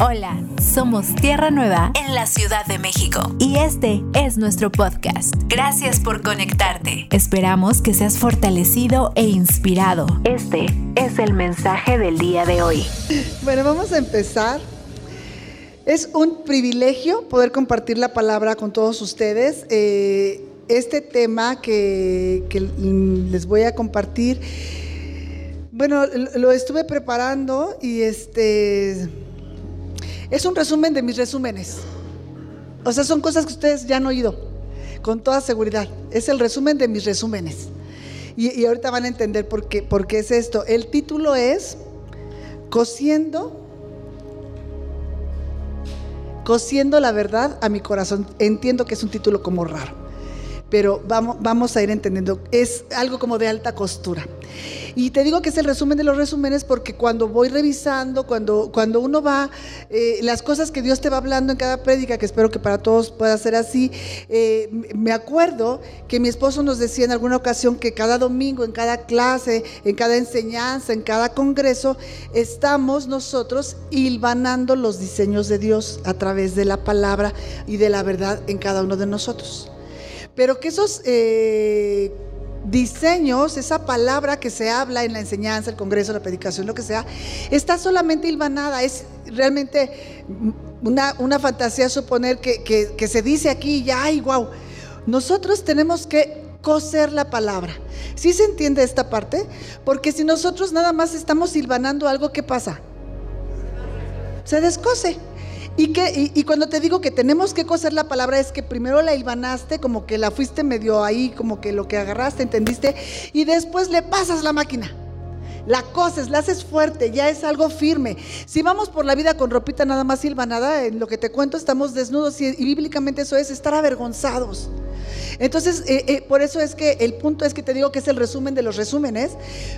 Hola, somos Tierra Nueva en la Ciudad de México y este es nuestro podcast. Gracias por conectarte. Esperamos que seas fortalecido e inspirado. Este es el mensaje del día de hoy. Bueno, vamos a empezar. Es un privilegio poder compartir la palabra con todos ustedes. Eh, este tema que, que les voy a compartir, bueno, lo estuve preparando y este es un resumen de mis resúmenes. O sea, son cosas que ustedes ya han oído, con toda seguridad. Es el resumen de mis resúmenes. Y, ahorita van a entender por qué, por qué es esto. El título es Cosiendo, Cosiendo la verdad a mi corazón. Entiendo que es un título como raro, pero vamos, a ir entendiendo. Es algo como de alta costura. Y te digo que es el resumen de los resúmenes porque cuando voy revisando, cuando, cuando uno va, eh, las cosas que Dios te va hablando en cada prédica, que espero que para todos pueda ser así, eh, me acuerdo que mi esposo nos decía en alguna ocasión que cada domingo, en cada clase, en cada enseñanza, en cada congreso, estamos nosotros hilvanando los diseños de Dios a través de la palabra y de la verdad en cada uno de nosotros. Pero que esos... Eh, diseños, esa palabra que se habla en la enseñanza, el congreso, la predicación, lo que sea, está solamente hilvanada. Es realmente una, fantasía suponer que, se dice aquí ya, ay, wow. Nosotros tenemos que coser la palabra. ¿Sí se entiende esta parte? Porque si nosotros nada más estamos hilvanando algo, ¿qué pasa? Se descose. Y, que, y, cuando te digo que tenemos que coser la palabra es que primero la hilvanaste, como que la fuiste medio ahí, como que lo que agarraste, entendiste, y después le pasas la máquina. La coses, la haces fuerte, ya es algo firme. Si vamos por la vida con ropita nada más hilvanada, en lo que te cuento estamos desnudos y, bíblicamente eso es estar avergonzados. Entonces, eh, eh, por eso es que el punto es que te digo que es el resumen de los resúmenes,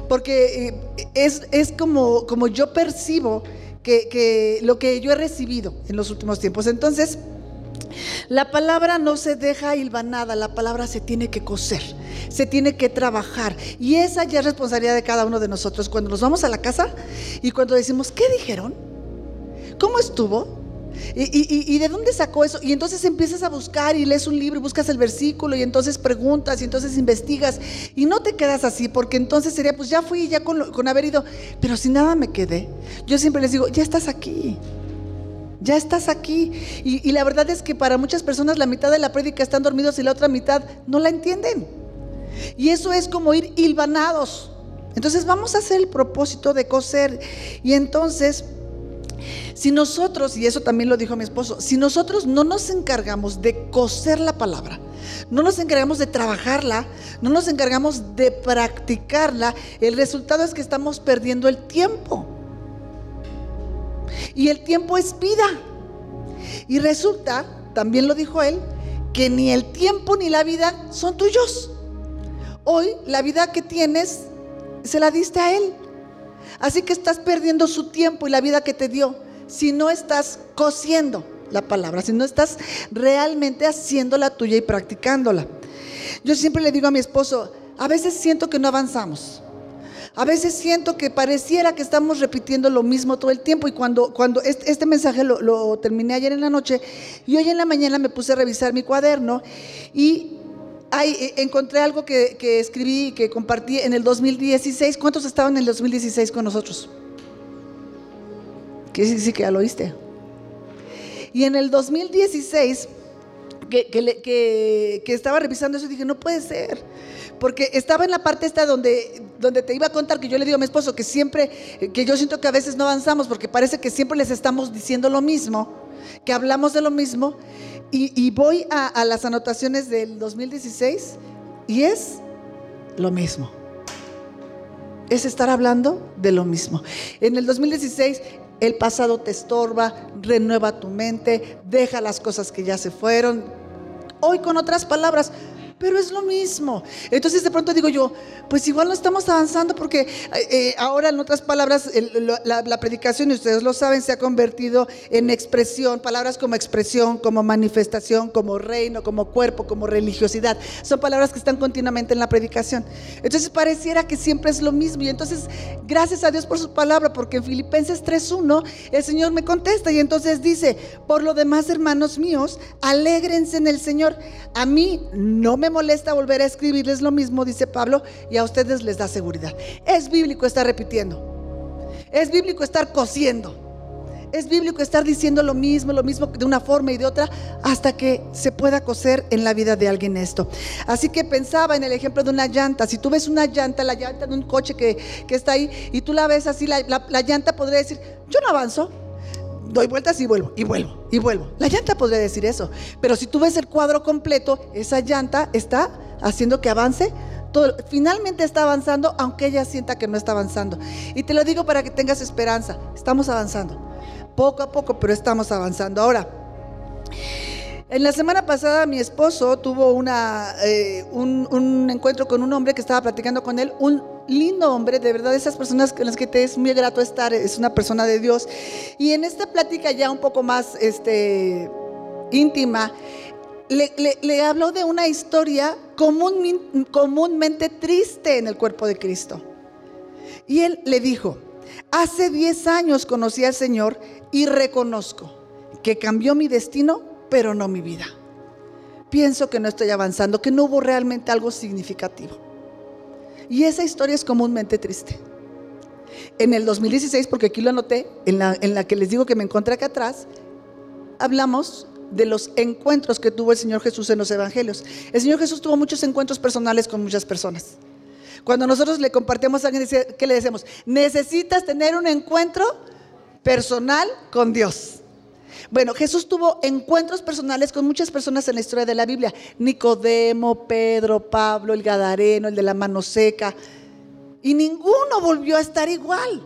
porque eh, es, es como, como yo percibo que, lo que yo he recibido en los últimos tiempos. Entonces, la palabra no se deja hilvanada, la palabra se tiene que coser, se tiene que trabajar. Y esa ya es responsabilidad de cada uno de nosotros. Cuando nos vamos a la casa y cuando decimos, ¿qué dijeron? ¿Cómo estuvo? ¿Y, de dónde sacó eso? Y entonces empiezas a buscar y lees un libro y buscas el versículo y entonces preguntas y entonces investigas y no te quedas así porque entonces sería, pues ya fui ya con, con haber ido, pero si nada me quedé. Yo siempre les digo, ya estás aquí. Ya estás aquí. Y, y la verdad es que para muchas personas la mitad de la prédica están dormidos y la otra mitad no la entienden. Y eso es como ir hilvanados. Entonces vamos a hacer el propósito de coser. Y entonces si nosotros, y eso también lo dijo mi esposo, si nosotros no nos encargamos de coser la palabra, no nos encargamos de trabajarla, no nos encargamos de practicarla, el resultado es que estamos perdiendo el tiempo. Y el tiempo es vida. Y resulta, también lo dijo él, que ni el tiempo ni la vida son tuyos. Hoy la vida que tienes se la diste a él. Así que estás perdiendo su tiempo y la vida que te dio si no estás cosiendo la palabra, si no estás realmente haciéndola tuya y practicándola. Yo siempre le digo a mi esposo, a veces siento que no avanzamos. A veces siento que pareciera que estamos repitiendo lo mismo todo el tiempo y cuando, cuando este, este mensaje lo, terminé ayer en la noche y hoy en la mañana me puse a revisar mi cuaderno y ahí eh, encontré algo que, que escribí y que compartí en el 2016. ¿Cuántos estaban en el 2016 con nosotros? Que sí, que ya lo oíste. Y en el 2016, que, que, que, estaba revisando eso, dije, no puede ser. Porque estaba en la parte esta donde, donde te iba a contar que yo le digo a mi esposo que siempre, que yo siento que a veces no avanzamos porque parece que siempre les estamos diciendo lo mismo, que hablamos de lo mismo. Y, voy a, a las anotaciones del 2016 y es lo mismo es estar hablando de lo mismo. En el 2016 el pasado te estorba, renueva tu mente, deja las cosas que ya se fueron. Hoy con otras palabras, pero es lo mismo. Entonces de pronto digo yo, pues igual no estamos avanzando porque eh, eh, ahora en otras palabras la, predicación, y ustedes lo saben, se ha convertido en expresión, palabras como expresión, como manifestación, como reino, como cuerpo, como religiosidad. Son palabras que están continuamente en la predicación. Entonces pareciera que siempre es lo mismo. Y entonces, gracias a Dios por su palabra, porque en Filipenses 3.1 el Señor me contesta y entonces dice, por lo demás, hermanos míos, alégrense en el Señor. A mí no me molesta volver a escribirles lo mismo, dice Pablo, y a ustedes les da seguridad. Es bíblico estar repitiendo. Es bíblico estar cosiendo. Es bíblico estar diciendo lo mismo, lo mismo de una forma y de otra, hasta que se pueda coser en la vida de alguien esto. Así que pensaba en el ejemplo de una llanta. Si tú ves una llanta, la llanta de un coche que, está ahí, y tú la ves así, la, la llanta podría decir, yo no avanzo, doy vueltas y vuelvo, y vuelvo, y vuelvo. La llanta podría decir eso. Pero si tú ves el cuadro completo, esa llanta está haciendo que avance. Todo, finalmente está avanzando, aunque ella sienta que no está avanzando. Y te lo digo para que tengas esperanza. Estamos avanzando. Poco a poco, pero estamos avanzando. Ahora, en la semana pasada mi esposo tuvo eh, un, un, encuentro con un hombre que estaba platicando con él, un lindo hombre, de verdad, esas personas con las que te es muy grato estar, es una persona de Dios. Y en esta plática ya un poco más este, íntima, le, habló de una historia común, comúnmente triste en el cuerpo de Cristo. Y él le dijo, hace 10 años conocí al Señor y reconozco que cambió mi destino pero no mi vida. Pienso que no estoy avanzando, que no hubo realmente algo significativo. Y esa historia es comúnmente triste. En el 2016, porque aquí lo anoté, en la, en la que les digo que me encontré acá atrás, hablamos de los encuentros que tuvo el Señor Jesús en los evangelios. El Señor Jesús tuvo muchos encuentros personales con muchas personas. Cuando nosotros le compartimos a alguien, ¿qué le decimos? Necesitas tener un encuentro personal con Dios. Bueno, Jesús tuvo encuentros personales con muchas personas en la historia de la Biblia. Nicodemo, Pedro, Pablo, el Gadareno, el de la mano seca. Y ninguno volvió a estar igual.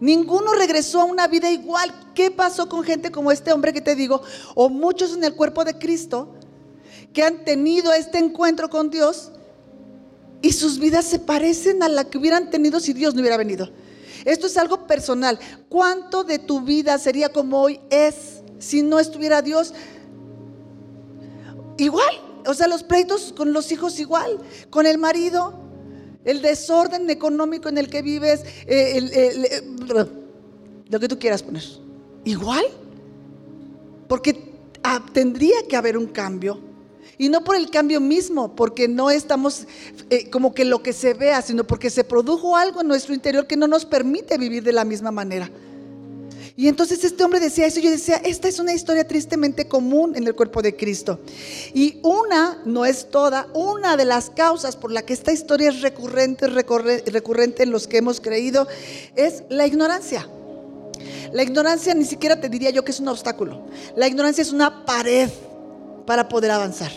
Ninguno regresó a una vida igual. ¿Qué pasó con gente como este hombre que te digo? O muchos en el cuerpo de Cristo que han tenido este encuentro con Dios y sus vidas se parecen a la que hubieran tenido si Dios no hubiera venido. Esto es algo personal. ¿Cuánto de tu vida sería como hoy es si no estuviera Dios? Igual, o sea, los pleitos con los hijos igual, con el marido, el desorden económico en el que vives, eh, eh, lo que tú quieras poner. Igual, porque ah, tendría que haber un cambio. Y no por el cambio mismo, porque no estamos eh, como que lo que se vea, sino porque se produjo algo en nuestro interior que no nos permite vivir de la misma manera. Y entonces este hombre decía eso, yo decía, esta es una historia tristemente común en el cuerpo de Cristo. Y una, no es toda, una de las causas por la que esta historia es recurrente, recurrente en los que hemos creído, es la ignorancia. La ignorancia ni siquiera te diría yo que es un obstáculo. La ignorancia es una pared para poder avanzar.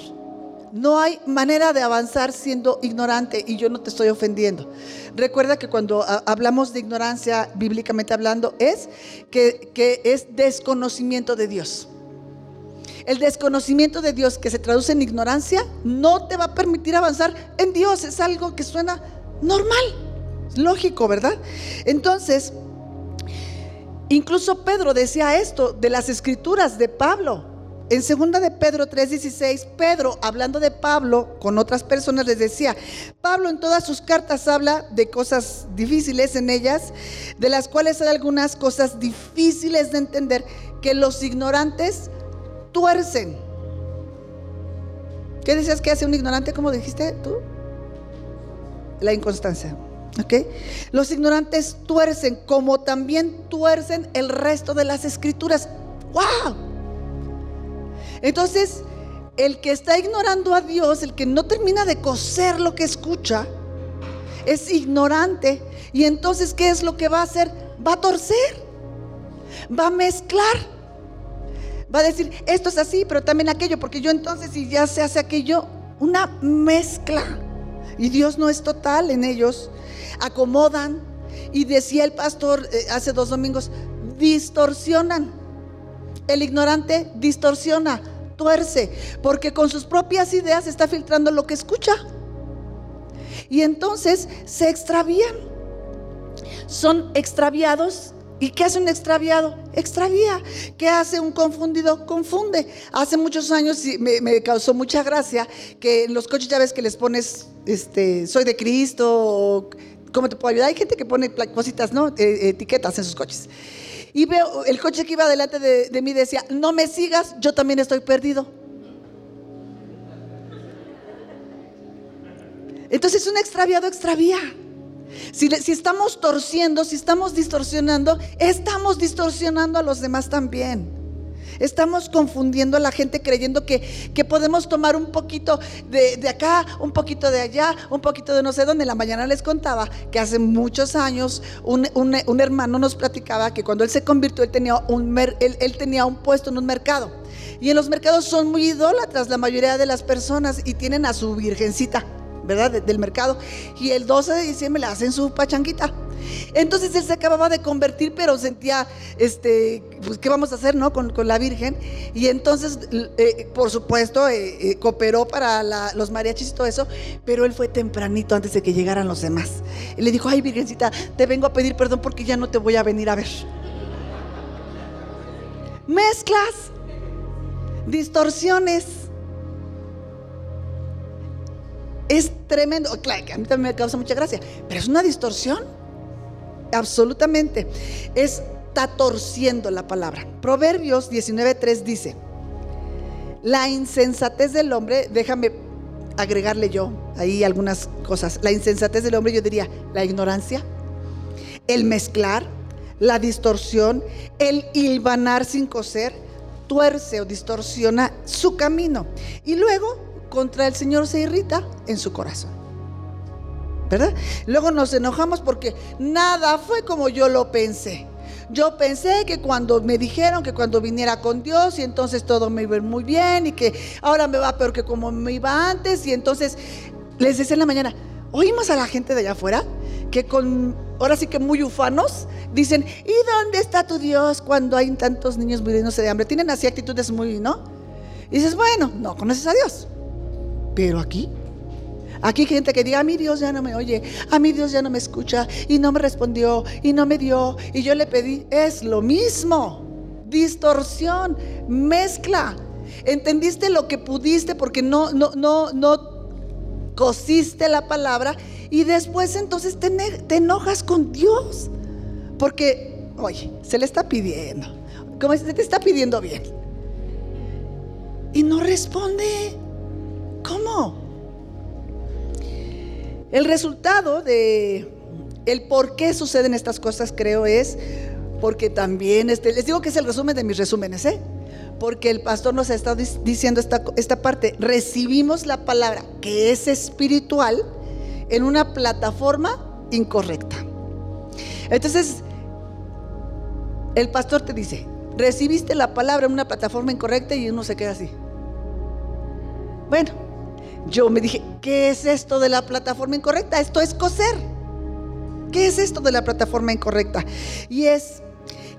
No hay manera de avanzar siendo ignorante y yo no te estoy ofendiendo. Recuerda que cuando hablamos de ignorancia, bíblicamente hablando, es que, que es desconocimiento de Dios. El desconocimiento de Dios que se traduce en ignorancia no te va a permitir avanzar en Dios. Es algo que suena normal, lógico, ¿verdad? Entonces, incluso Pedro decía esto de las escrituras de Pablo. En segunda de Pedro 3:16, Pedro, hablando de Pablo con otras personas, les decía, Pablo en todas sus cartas habla de cosas difíciles en ellas, de las cuales hay algunas cosas difíciles de entender que los ignorantes tuercen. ¿Qué decías que hace un ignorante? ¿Cómo dijiste tú? La inconstancia. ¿Ok? Los ignorantes tuercen como también tuercen el resto de las escrituras. ¡Wow! Entonces, el que está ignorando a Dios, el que no termina de coser lo que escucha, es ignorante. Y entonces, ¿qué es lo que va a hacer? Va a torcer, va a mezclar. Va a decir, esto es así, pero también aquello, porque yo entonces, si ya se hace aquello, una mezcla. Y Dios no es total en ellos. Acomodan. Y decía el pastor eh, hace dos domingos, distorsionan. El ignorante distorsiona, tuerce, porque con sus propias ideas está filtrando lo que escucha. Y entonces se extravían. Son extraviados ¿Y qué hace un extraviado? Extravía. ¿Qué hace un confundido? Confunde. Hace muchos años me, causó mucha gracia que en los coches ya ves que les pones, este, soy de Cristo, o ¿cómo te puedo ayudar? Hay gente que pone cositas, ¿no? E, etiquetas en sus coches. Y veo, el coche que iba delante de, mí decía, no me sigas, yo también estoy perdido. Entonces un extraviado extravía. Si, estamos torciendo, si estamos distorsionando, estamos distorsionando a los demás también. Estamos confundiendo a la gente creyendo que, podemos tomar un poquito de, acá, un poquito de allá, un poquito de no sé dónde. En la mañana les contaba que hace muchos años un, hermano nos platicaba que cuando él se convirtió, él tenía, un, él tenía un puesto en un mercado. Y en los mercados son muy idólatras la mayoría de las personas y tienen a su virgencita. ¿Verdad? del mercado. Y el 12 de diciembre le hacen su pachanguita. Entonces él se acababa de convertir, pero sentía, este, pues, ¿qué vamos a hacer, no? Con, la Virgen. Y entonces, eh, por supuesto, eh, eh, cooperó para los mariachis y todo eso, pero él fue tempranito antes de que llegaran los demás. Le dijo, ay, Virgencita, te vengo a pedir perdón porque ya no te voy a venir a ver. Mezclas, distorsiones Es tremendo. Claro, a mí también me causa mucha gracia, pero es una distorsión. Absolutamente. Está torciendo la palabra. Proverbios 19.3 dice, la insensatez del hombre, déjame agregarle yo ahí algunas cosas. La insensatez del hombre, yo diría, la ignorancia, el mezclar, la distorsión, el hilvanar sin coser, tuerce o distorsiona su camino. Y luego contra el Señor se irrita en su corazón. ¿Verdad? Luego nos enojamos porque nada fue como yo lo pensé. Yo pensé que cuando me dijeron que cuando viniera con Dios y entonces todo me iba muy bien y que ahora me va peor que como me iba antes y entonces les decía en la mañana, oímos a la gente de allá afuera que con, ahora sí que muy ufanos, dicen, ¿y dónde está tu Dios cuando hay tantos niños muriéndose de hambre? Tienen así actitudes muy, ¿no? Y dices, bueno, no conoces a Dios. Pero aquí, aquí hay gente que diga, a mi Dios ya no me oye, a mi Dios ya no me escucha y no me respondió y no me dio y yo le pedí, es lo mismo. Distorsión, mezcla. ¿Entendiste lo que pudiste porque no no no no cosiste la palabra y después entonces te, te enojas con Dios? Porque, oye, se le está pidiendo. Como se te está pidiendo bien. Y no responde. ¿Cómo? El resultado de el por qué suceden estas cosas, creo, es porque también, este, les digo que es el resumen de mis resúmenes, ¿eh? Porque el pastor nos ha estado diciendo esta, esta parte, recibimos la palabra que es espiritual en una plataforma incorrecta. Entonces, el pastor te dice, recibiste la palabra en una plataforma incorrecta y uno se queda así. Bueno, yo me dije, ¿qué es esto de la plataforma incorrecta? Esto es coser. ¿Qué es esto de la plataforma incorrecta? Y es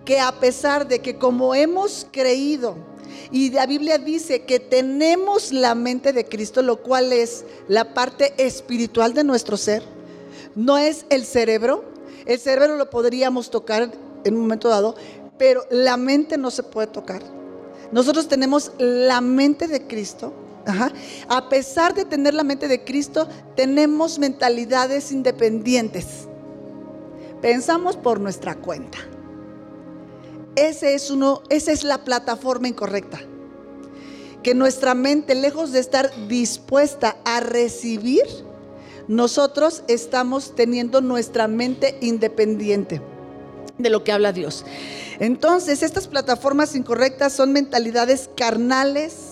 que a pesar de que como hemos creído, y la Biblia dice que tenemos la mente de Cristo, lo cual es la parte espiritual de nuestro ser, no es el cerebro. El cerebro lo podríamos tocar en un momento dado, pero la mente no se puede tocar. Nosotros tenemos la mente de Cristo a pesar de tener la mente de Cristo, tenemos mentalidades independientes. Pensamos por nuestra cuenta. Ese es esa es la plataforma incorrecta. Que nuestra mente, lejos de estar dispuesta a recibir, nosotros estamos teniendo nuestra mente independiente de lo que habla Dios. Entonces, estas plataformas incorrectas son mentalidades carnales,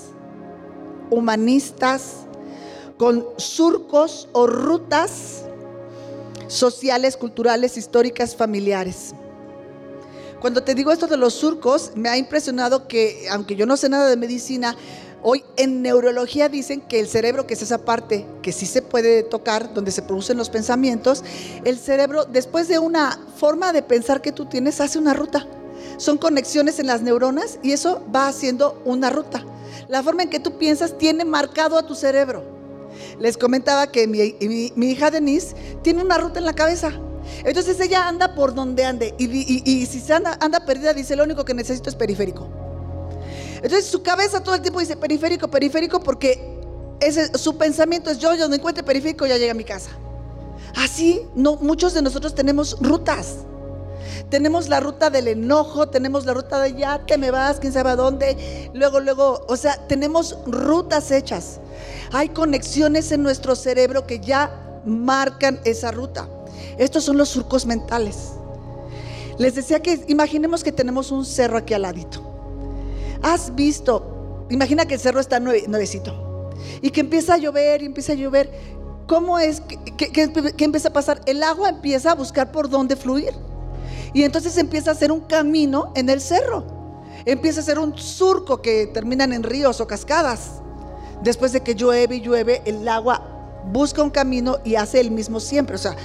humanistas, con surcos o rutas sociales, culturales, históricas, familiares. Cuando te digo esto de los surcos, me ha impresionado que, aunque yo no sé nada de medicina, hoy en neurología dicen que el cerebro, que es esa parte que sí se puede tocar, donde se producen los pensamientos, el cerebro, después de una forma de pensar que tú tienes, hace una ruta. Son conexiones en las neuronas y eso va haciendo una ruta. La forma en que tú piensas tiene marcado a tu cerebro. Les comentaba que mi, hija Denise tiene una ruta en la cabeza. Entonces ella anda por donde ande. Y, si anda, anda perdida, dice, lo único que necesito es periférico. Entonces su cabeza todo el tiempo dice periférico, periférico, porque su pensamiento es yo, yo donde encuentre periférico ya llega a mi casa. Así, no, muchos de nosotros tenemos rutas. Tenemos la ruta del enojo, tenemos la ruta de ya te me vas, quién sabe a dónde. Luego, luego, o sea, tenemos rutas hechas. Hay conexiones en nuestro cerebro que ya marcan esa ruta. Estos son los surcos mentales. Les decía que imaginemos que tenemos un cerro aquí al ladito. Has visto, imagina que el cerro está nuevecito y que empieza a llover y empieza a llover. ¿Cómo es que, que empieza a pasar? El agua empieza a buscar por dónde fluir. Y entonces empieza a hacer un camino en el cerro. Empieza a hacer un surco que terminan en ríos o cascadas. Después de que llueve y llueve, el agua busca un camino y hace el mismo siempre. O sea,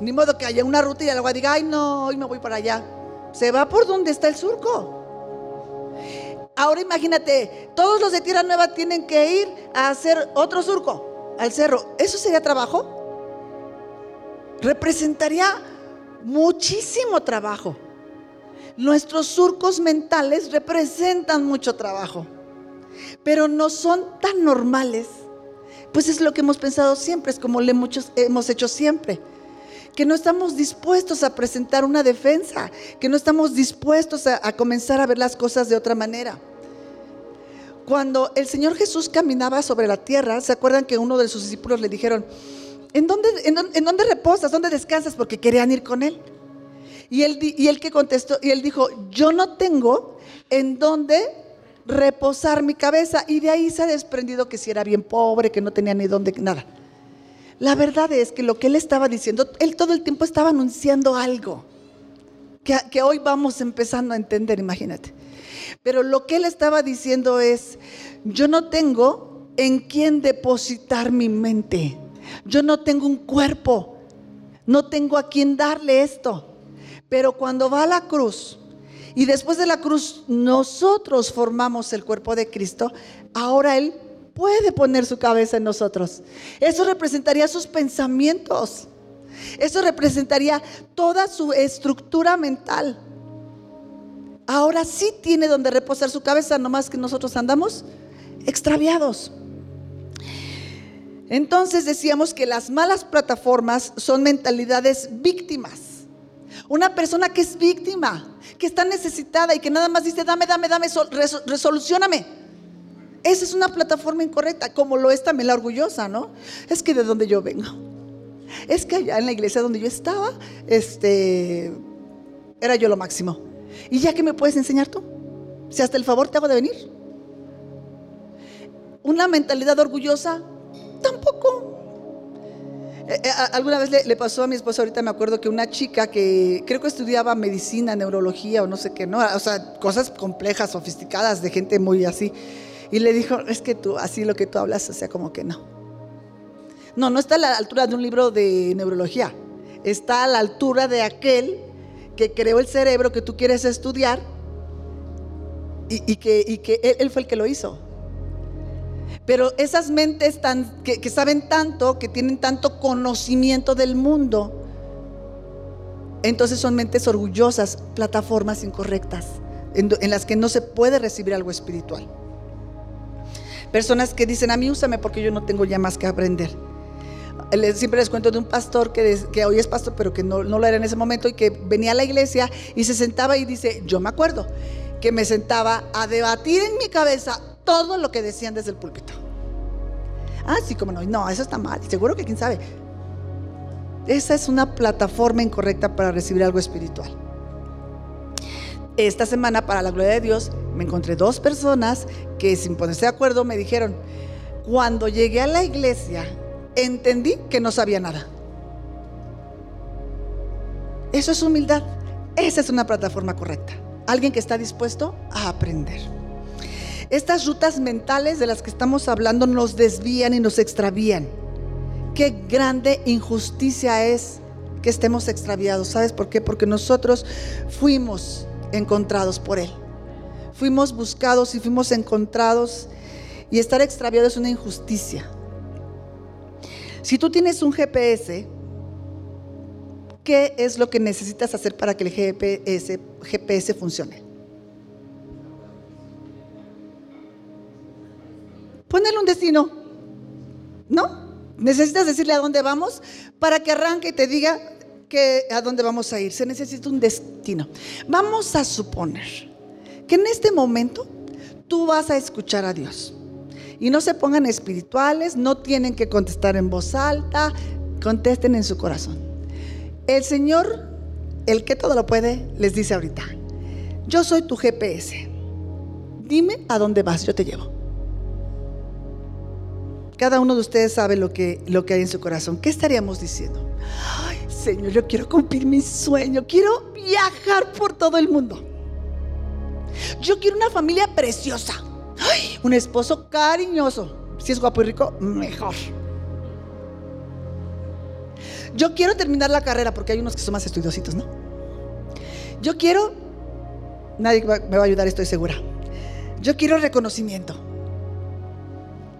ni modo que haya una ruta y el agua diga, ay no, hoy me voy para allá. Se va por donde está el surco. Ahora imagínate, todos los de Tierra Nueva tienen que ir a hacer otro surco al cerro. ¿Eso sería trabajo? Representaría muchísimo trabajo. Nuestros surcos mentales representan mucho trabajo, pero no son tan normales. Pues es lo que hemos pensado siempre, es como hemos hecho siempre. Que no estamos dispuestos a presentar una defensa, que no estamos dispuestos a, comenzar a ver las cosas de otra manera. Cuando el Señor Jesús caminaba sobre la tierra, ¿se acuerdan que uno de sus discípulos le dijeron, ¿en dónde, reposas? ¿Dónde descansas? Porque querían ir con él. Y él, y él que contestó, y él dijo, yo no tengo en dónde reposar mi cabeza. Y de ahí se ha desprendido que si era bien pobre, que no tenía ni dónde, nada. La verdad es que lo que él estaba diciendo, él todo el tiempo estaba anunciando algo que, que hoy vamos empezando a entender, imagínate. Pero lo que él estaba diciendo es, yo no tengo en quién depositar mi mente. Yo no tengo un cuerpo, no tengo a quién darle esto. Pero cuando va a la cruz y después de la cruz nosotros formamos el cuerpo de Cristo, ahora Él puede poner su cabeza en nosotros. Eso representaría sus pensamientos. Eso representaría toda su estructura mental. Ahora sí tiene donde reposar su cabeza, nomás que nosotros andamos extraviados. Entonces decíamos que las malas plataformas son mentalidades víctimas. Una persona que es víctima, que está necesitada y que nada más dice, dame, dame, dame, resolucioname. Esa es una plataforma incorrecta, como lo es también la orgullosa, ¿no? Es que de donde yo vengo. Es que allá en la iglesia donde yo estaba, este, era yo lo máximo. ¿Y ya que me puedes enseñar tú? Si hasta el favor te hago de venir. Una mentalidad orgullosa tampoco. Eh, eh, alguna vez le, pasó a mi esposa, ahorita me acuerdo que una chica que creo que estudiaba medicina, neurología o no sé qué, ¿no? O sea, cosas complejas, sofisticadas, de gente muy así. Y le dijo, es que tú, así lo que tú hablas, o sea, como que no. No, no está a la altura de un libro de neurología. Está a la altura de aquel que creó el cerebro que tú quieres estudiar y, que, que él fue el que lo hizo. Pero esas mentes tan, que, saben tanto, que tienen tanto conocimiento del mundo, entonces son mentes orgullosas, plataformas incorrectas, en, las que no se puede recibir algo espiritual. Personas que dicen, a mí úsame porque yo no tengo ya más que aprender. Siempre les cuento de un pastor que, hoy es pastor, pero que no lo era en ese momento y que venía a la iglesia y se sentaba y dice, yo me acuerdo que me sentaba a debatir en mi cabeza todo lo que decían desde el púlpito. Ah, sí, como no, no, eso está mal. Seguro que quién sabe. Esa es una plataforma incorrecta para recibir algo espiritual. Esta semana, para la gloria de Dios, me encontré dos personas que sin ponerse de acuerdo me dijeron, cuando llegué a la iglesia, entendí que no sabía nada. Eso es humildad. Esa es una plataforma correcta. Alguien que está dispuesto a aprender. Estas rutas mentales de las que estamos hablando nos desvían y nos extravían. Qué grande injusticia es que estemos extraviados. ¿Sabes por qué? Porque nosotros fuimos encontrados por Él. Fuimos buscados y fuimos encontrados y estar extraviado es una injusticia. Si tú tienes un GPS, ¿qué es lo que necesitas hacer para que el GPS, GPS funcione? Ponerle un destino, ¿no? Necesitas decirle a dónde vamos para que arranque y te diga que a dónde vamos a ir. Se necesita un destino. Vamos a suponer que en este momento tú vas a escuchar a Dios. Y no se pongan espirituales, no tienen que contestar en voz alta, contesten en su corazón. El Señor, el que todo lo puede, les dice ahorita, yo soy tu GPS. Dime a dónde vas, yo te llevo. Cada uno de ustedes sabe lo que, lo que hay en su corazón. ¿Qué estaríamos diciendo? Ay, Señor, yo quiero cumplir mi sueño. Quiero viajar por todo el mundo. Yo quiero una familia preciosa. Un esposo cariñoso. Si es guapo y rico, mejor. Yo quiero terminar la carrera porque hay unos que son más estudiositos, ¿no? Yo quiero, nadie me va a ayudar, estoy segura. Yo quiero reconocimiento.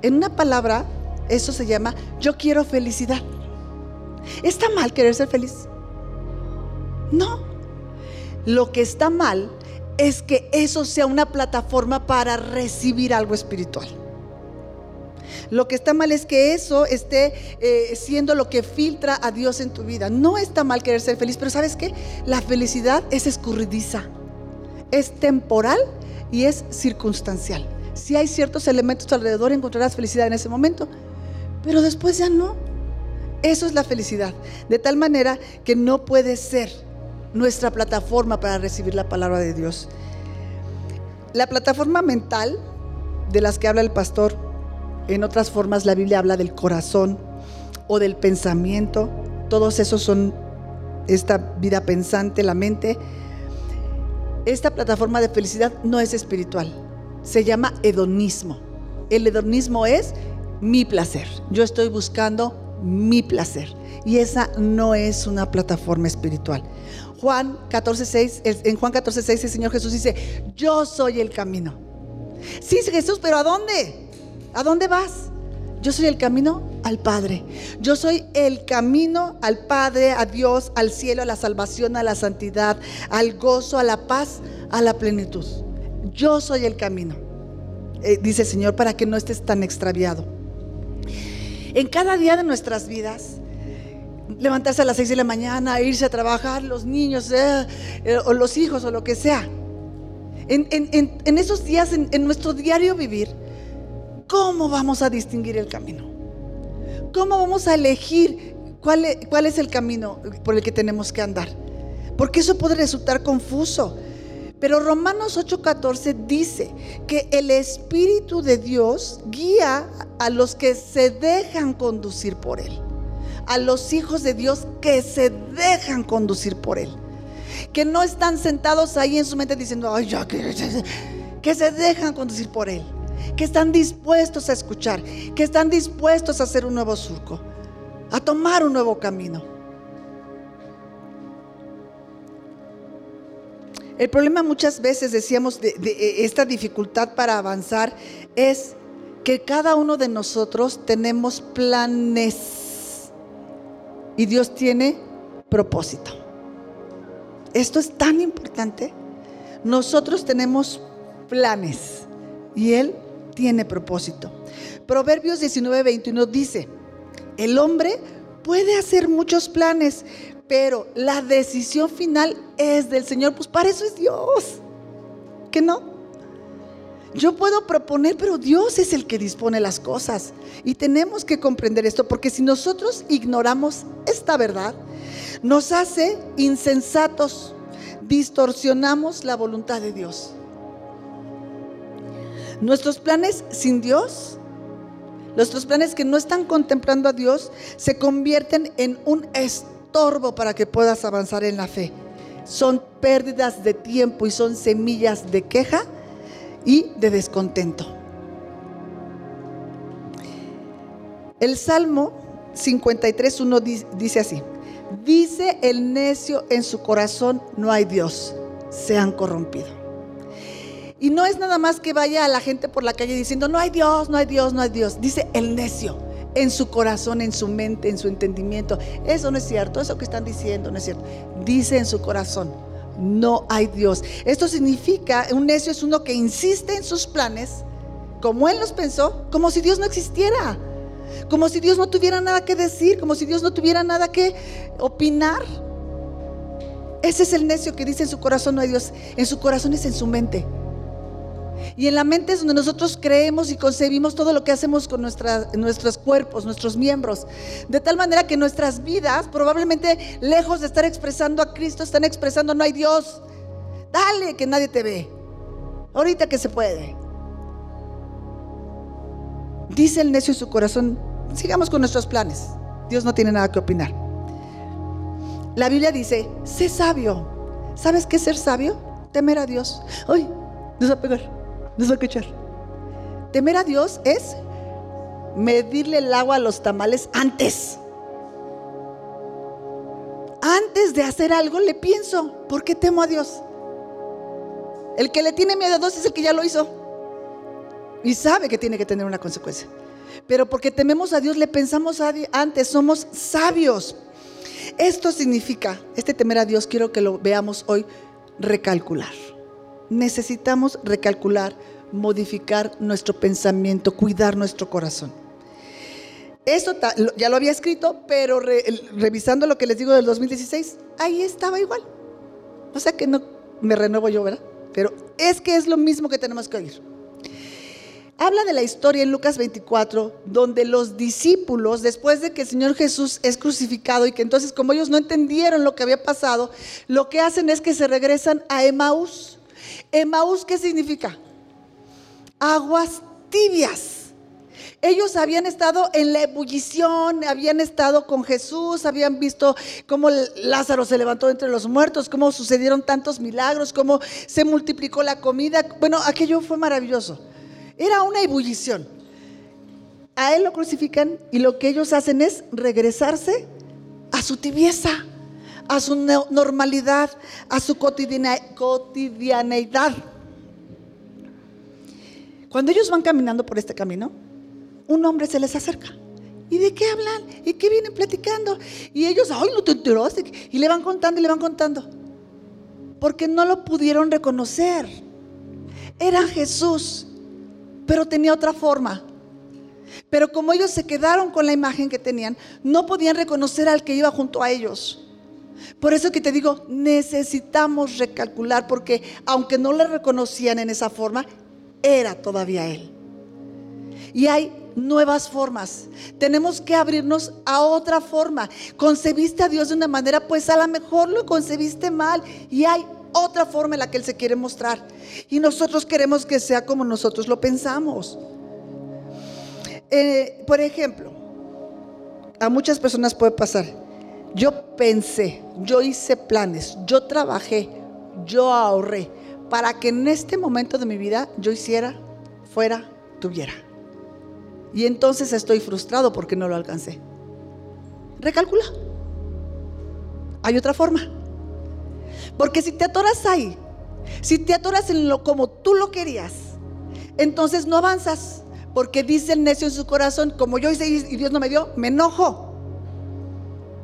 En una palabra, eso se llama yo quiero felicidad. ¿Está mal querer ser feliz? No. Lo que está mal es que eso sea una plataforma para recibir algo espiritual. Lo que está mal es que eso esté eh, siendo lo que filtra a Dios en tu vida. No está mal querer ser feliz, pero ¿sabes qué? La felicidad es escurridiza, es temporal y es circunstancial. Si hay ciertos elementos alrededor, encontrarás felicidad en ese momento, pero después ya no. Eso es la felicidad. De tal manera que no puede ser nuestra plataforma para recibir la palabra de Dios. La plataforma mental de las que habla el pastor, en otras formas la Biblia habla del corazón o del pensamiento, todos esos son esta vida pensante, la mente. Esta plataforma de felicidad no es espiritual, se llama hedonismo. El hedonismo es mi placer. Yo estoy buscando mi placer. Y esa no es una plataforma espiritual. Juan 14:6, en Juan 14:6 el Señor Jesús dice, "Yo soy el camino." Sí, Jesús, pero ¿a dónde? ¿A dónde vas? Yo soy el camino al Padre. Yo soy el camino al Padre, a Dios, al cielo, a la salvación, a la santidad, al gozo, a la paz, a la plenitud. Yo soy el camino. Eh, dice el Señor, para que no estés tan extraviado. En cada día de nuestras vidas, levantarse a las 6 de la mañana, irse a trabajar, los niños eh, eh, o los hijos o lo que sea. En, esos días, en, nuestro diario vivir, ¿cómo vamos a distinguir el camino? ¿Cómo vamos a elegir cuál es, cuál es el camino por el que tenemos que andar? Porque eso puede resultar confuso. Pero Romanos 8:14 dice que el Espíritu de Dios guía a los que se dejan conducir por Él a los hijos de Dios que se dejan conducir por Él. Que no están sentados ahí en su mente diciendo, ay, ya, que, que se dejan conducir por Él. Que están dispuestos a escuchar, que están dispuestos a hacer un nuevo surco, a tomar un nuevo camino. El problema muchas veces, decíamos, de, de, esta dificultad para avanzar es que cada uno de nosotros tenemos planes y Dios tiene propósito. Esto es tan importante. Nosotros tenemos planes y Él tiene propósito. Proverbios 19, 21 dice, el hombre puede hacer muchos planes, pero la decisión final es del Señor. Pues para eso es Dios. ¿Que no? Yo puedo proponer, pero Dios es el que dispone las cosas. Y tenemos que comprender esto, porque si nosotros ignoramos esta verdad, nos hace insensatos, distorsionamos la voluntad de Dios. Nuestros planes sin Dios, nuestros planes que no están contemplando a Dios, se convierten en un estorbo para que puedas avanzar en la fe. Son pérdidas de tiempo y son semillas de queja y de descontento. El Salmo 53.1 dice así, dice el necio en su corazón, no hay Dios, se han corrompido. Y no es nada más que vaya a la gente por la calle diciendo, no hay Dios, no hay Dios, no hay Dios. Dice el necio, en su corazón, en su mente, en su entendimiento. Eso no es cierto, eso que están diciendo no es cierto. Dice en su corazón, no hay Dios. Esto significa, un necio es uno que insiste en sus planes, como él los pensó, como si Dios no existiera. Como si Dios no tuviera nada que decir, como si Dios no tuviera nada que opinar. Ese es el necio que dice en su corazón no hay Dios. En su corazón es en su mente. Y en la mente es donde nosotros creemos y concebimos todo lo que hacemos con nuestros cuerpos, nuestros miembros. De tal manera que nuestras vidas, probablemente lejos de estar expresando a Cristo, están expresando no hay Dios. Dale, que nadie te ve. Ahorita que se puede. Dice el necio en su corazón, sigamos con nuestros planes. Dios no tiene nada que opinar. La Biblia dice, sé sabio. ¿Sabes qué es ser sabio? Temer a Dios. Ay, nos va a pegar, nos va a escuchar. Temer a Dios es medirle el agua a los tamales antes. Antes de hacer algo le pienso, ¿por qué temo a Dios? El que le tiene miedo a Dios es el que ya lo hizo. Y sabe que tiene que tener una consecuencia. Pero porque tememos a Dios, le pensamos antes, somos sabios. Esto significa, este temer a Dios, quiero que lo veamos hoy, recalcular. Necesitamos recalcular, modificar nuestro pensamiento, cuidar nuestro corazón. Eso ya lo había escrito, pero revisando lo que les digo del 2016, ahí estaba igual. O sea que no me renuevo yo, ¿verdad? Pero es que es lo mismo que tenemos que oír. Habla de la historia en Lucas 24, donde los discípulos, después de que el Señor Jesús es crucificado y que entonces como ellos no entendieron lo que había pasado, lo que hacen es que se regresan a Emaús. Emaús, ¿qué significa? Aguas tibias. Ellos habían estado en la ebullición, habían estado con Jesús, habían visto cómo Lázaro se levantó entre los muertos, cómo sucedieron tantos milagros, cómo se multiplicó la comida. Bueno, aquello fue maravilloso. Era una ebullición. A él lo crucifican y lo que ellos hacen es regresarse a su tibieza, a su normalidad, a su cotidianeidad. Cuando ellos van caminando por este camino, un hombre se les acerca. ¿Y de qué hablan? ¿Y qué vienen platicando? Y ellos, ay, no te enteraste. Y le van contando y le van contando. Porque no lo pudieron reconocer. Era Jesús pero tenía otra forma. Pero como ellos se quedaron con la imagen que tenían, no podían reconocer al que iba junto a ellos. Por eso que te digo, necesitamos recalcular, porque aunque no le reconocían en esa forma, era todavía Él. Y hay nuevas formas. Tenemos que abrirnos a otra forma. Concebiste a Dios de una manera, pues a lo mejor lo concebiste mal. Y hay otra forma en la que Él se quiere mostrar. Y nosotros queremos que sea como nosotros lo pensamos. Eh, por ejemplo, a muchas personas puede pasar. Yo pensé, yo hice planes, yo trabajé, yo ahorré para que en este momento de mi vida yo hiciera, fuera, tuviera. Y entonces estoy frustrado porque no lo alcancé. Recalcula. Hay otra forma. Porque si te atoras ahí, si te atoras en lo como tú lo querías, entonces no avanzas. Porque dice el necio en su corazón, como yo hice y Dios no me dio, me enojo,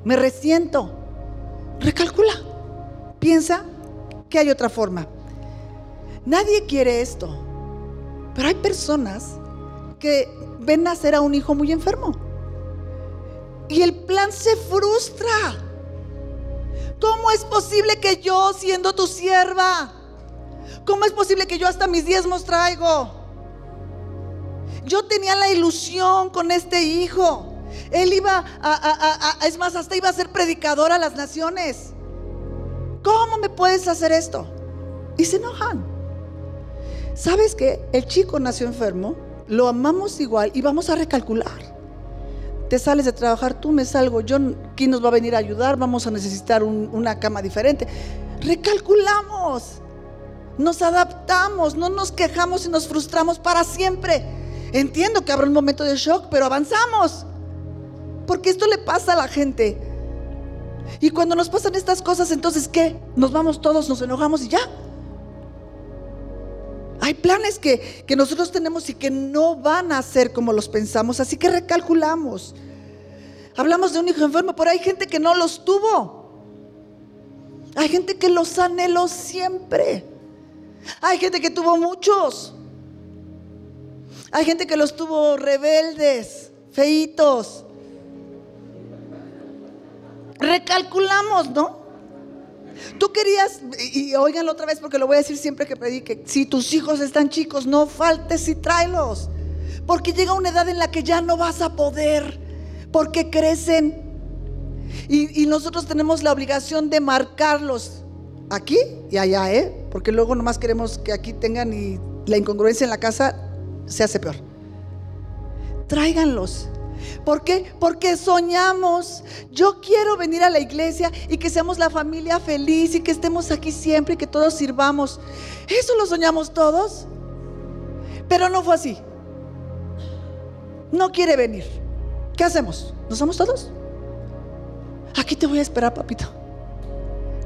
me resiento. Recalcula, piensa que hay otra forma. Nadie quiere esto, pero hay personas que ven nacer a un hijo muy enfermo y el plan se frustra. ¿Cómo es posible que yo, siendo tu sierva, cómo es posible que yo hasta mis diezmos traigo? Yo tenía la ilusión con este hijo. Él iba a, es más, hasta iba a ser predicador a las naciones. ¿Cómo me puedes hacer esto? Y se enojan. ¿Sabes que El chico nació enfermo, lo amamos igual y vamos a recalcular te sales de trabajar, tú me salgo, yo, ¿quién nos va a venir a ayudar? Vamos a necesitar una cama diferente. Recalculamos, nos adaptamos, no nos quejamos y nos frustramos para siempre. Entiendo que habrá un momento de shock, pero avanzamos. Porque esto le pasa a la gente. Y cuando nos pasan estas cosas, entonces, ¿qué? Nos vamos todos, nos enojamos y ya. Hay planes que, que nosotros tenemos y que no van a ser como los pensamos, así que recalculamos. Hablamos de un hijo enfermo, pero hay gente que no los tuvo. Hay gente que los anheló siempre. Hay gente que tuvo muchos. Hay gente que los tuvo rebeldes, feitos. Recalculamos, ¿no? Tú querías, y, oiganlo otra vez porque lo voy a decir siempre que predique, si tus hijos están chicos, no faltes y tráelos. Porque llega una edad en la que ya no vas a poder, porque crecen. Y, y nosotros tenemos la obligación de marcarlos aquí y allá, ¿eh? Porque luego nomás queremos que aquí tengan y la incongruencia en la casa se hace peor. Tráiganlos. ¿Por qué? Porque soñamos. Yo quiero venir a la iglesia y que seamos la familia feliz y que estemos aquí siempre y que todos sirvamos. Eso lo soñamos todos. Pero no fue así. No quiere venir. ¿Qué hacemos? ¿Nos vamos todos? Aquí te voy a esperar, papito.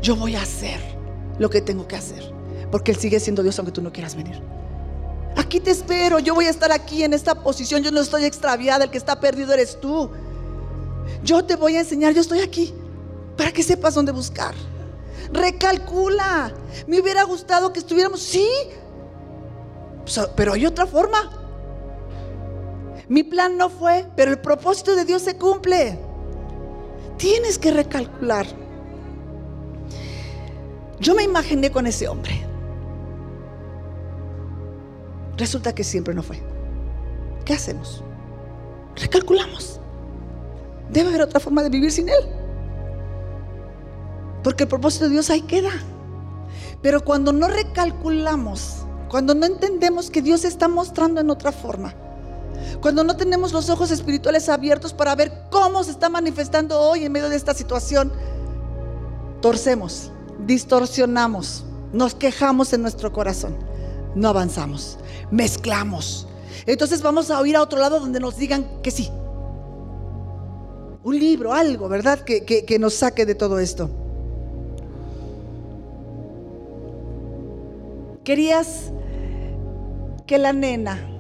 Yo voy a hacer lo que tengo que hacer. Porque Él sigue siendo Dios aunque tú no quieras venir. Aquí te espero, yo voy a estar aquí en esta posición, yo no estoy extraviada, el que está perdido eres tú. Yo te voy a enseñar, yo estoy aquí para que sepas dónde buscar. Recalcula. Me hubiera gustado que estuviéramos, sí, pero hay otra forma. Mi plan no fue, pero el propósito de Dios se cumple. Tienes que recalcular. Yo me imaginé con ese hombre. Resulta que siempre no fue. ¿Qué hacemos? Recalculamos. Debe haber otra forma de vivir sin Él. Porque el propósito de Dios ahí queda. Pero cuando no recalculamos, cuando no entendemos que Dios está mostrando en otra forma, cuando no tenemos los ojos espirituales abiertos para ver cómo se está manifestando hoy en medio de esta situación, torcemos, distorsionamos, nos quejamos en nuestro corazón, no avanzamos mezclamos. Entonces vamos a oír a otro lado donde nos digan que sí. Un libro, algo, ¿verdad? Que, que nos saque de todo esto. Querías que la nena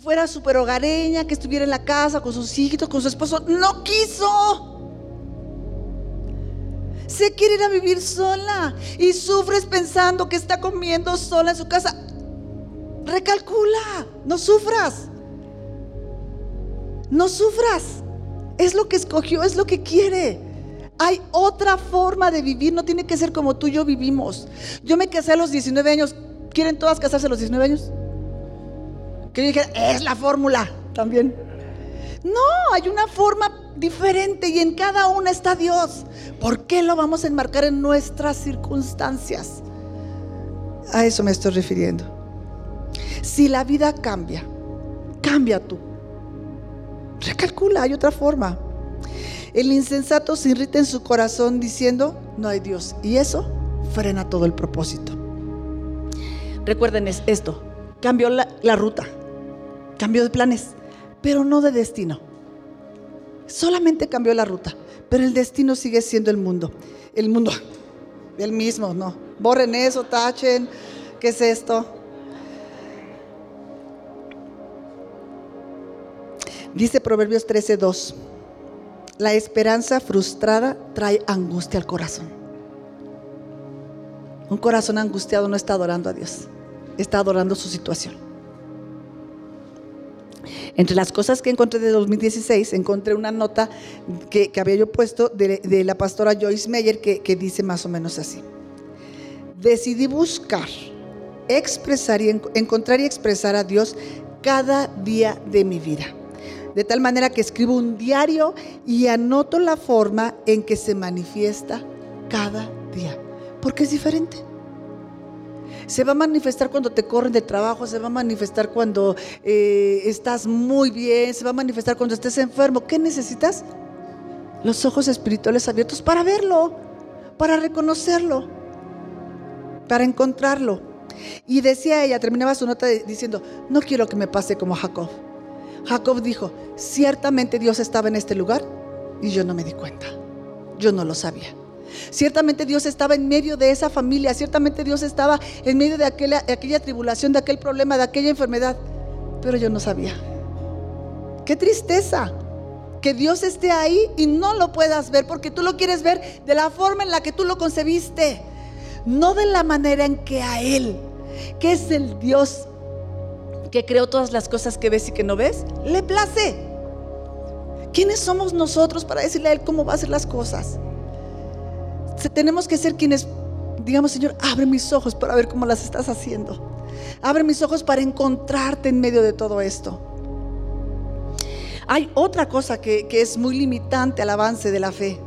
fuera súper hogareña, que estuviera en la casa con sus hijitos, con su esposo. No quiso se quiere ir a vivir sola y sufres pensando que está comiendo sola en su casa. Recalcula, no sufras. No sufras. Es lo que escogió, es lo que quiere. Hay otra forma de vivir, no tiene que ser como tú y yo vivimos. Yo me casé a los 19 años. ¿Quieren todas casarse a los 19 años? Que yo dije, es la fórmula también. No, hay una forma diferente y en cada una está Dios. ¿Por qué lo vamos a enmarcar en nuestras circunstancias? A eso me estoy refiriendo. Si la vida cambia, cambia tú. Recalcula, hay otra forma. El insensato se irrita en su corazón diciendo, no hay Dios. Y eso frena todo el propósito. Recuerden esto, cambió la, la ruta, cambió de planes, pero no de destino. Solamente cambió la ruta, pero el destino sigue siendo el mundo. El mundo, el mismo, no. Borren eso, tachen. ¿Qué es esto? Dice Proverbios 13:2. La esperanza frustrada trae angustia al corazón. Un corazón angustiado no está adorando a Dios, está adorando su situación. Entre las cosas que encontré de 2016, encontré una nota que, había yo puesto de, la pastora Joyce Meyer que, que dice más o menos así. Decidí buscar, expresar y encontrar y expresar a Dios cada día de mi vida. De tal manera que escribo un diario y anoto la forma en que se manifiesta cada día. Porque es diferente. Se va a manifestar cuando te corren de trabajo, se va a manifestar cuando eh, estás muy bien, se va a manifestar cuando estés enfermo. ¿Qué necesitas? Los ojos espirituales abiertos para verlo, para reconocerlo, para encontrarlo. Y decía ella, terminaba su nota diciendo, no quiero que me pase como Jacob. Jacob dijo, ciertamente Dios estaba en este lugar y yo no me di cuenta, yo no lo sabía. Ciertamente Dios estaba en medio de esa familia, ciertamente Dios estaba en medio de aquella, tribulación, de aquel problema, de aquella enfermedad, pero yo no sabía. Qué tristeza que Dios esté ahí y no lo puedas ver porque tú lo quieres ver de la forma en la que tú lo concebiste, no de la manera en que a Él, que es el Dios que creó todas las cosas que ves y que no ves, le place. ¿Quiénes somos nosotros para decirle a Él cómo va a hacer las cosas? Tenemos que ser quienes digamos, Señor, abre mis ojos para ver cómo las estás haciendo. Abre mis ojos para encontrarte en medio de todo esto. Hay otra cosa que, que, es muy limitante al avance de la fe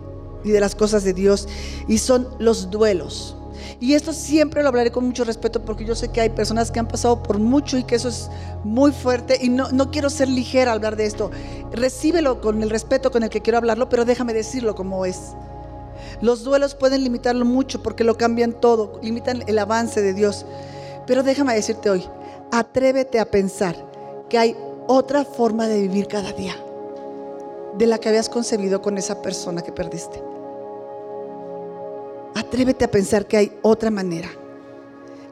y de las cosas de Dios y son los duelos. Y esto siempre lo hablaré con mucho respeto porque yo sé que hay personas que han pasado por mucho y que eso es muy fuerte y no, no quiero ser ligera al hablar de esto. Recíbelo con el respeto con el que quiero hablarlo, pero déjame decirlo como es. Los duelos pueden limitarlo mucho porque lo cambian todo, limitan el avance de Dios. Pero déjame decirte hoy, atrévete a pensar que hay otra forma de vivir cada día de la que habías concebido con esa persona que perdiste. Atrévete a pensar que hay otra manera.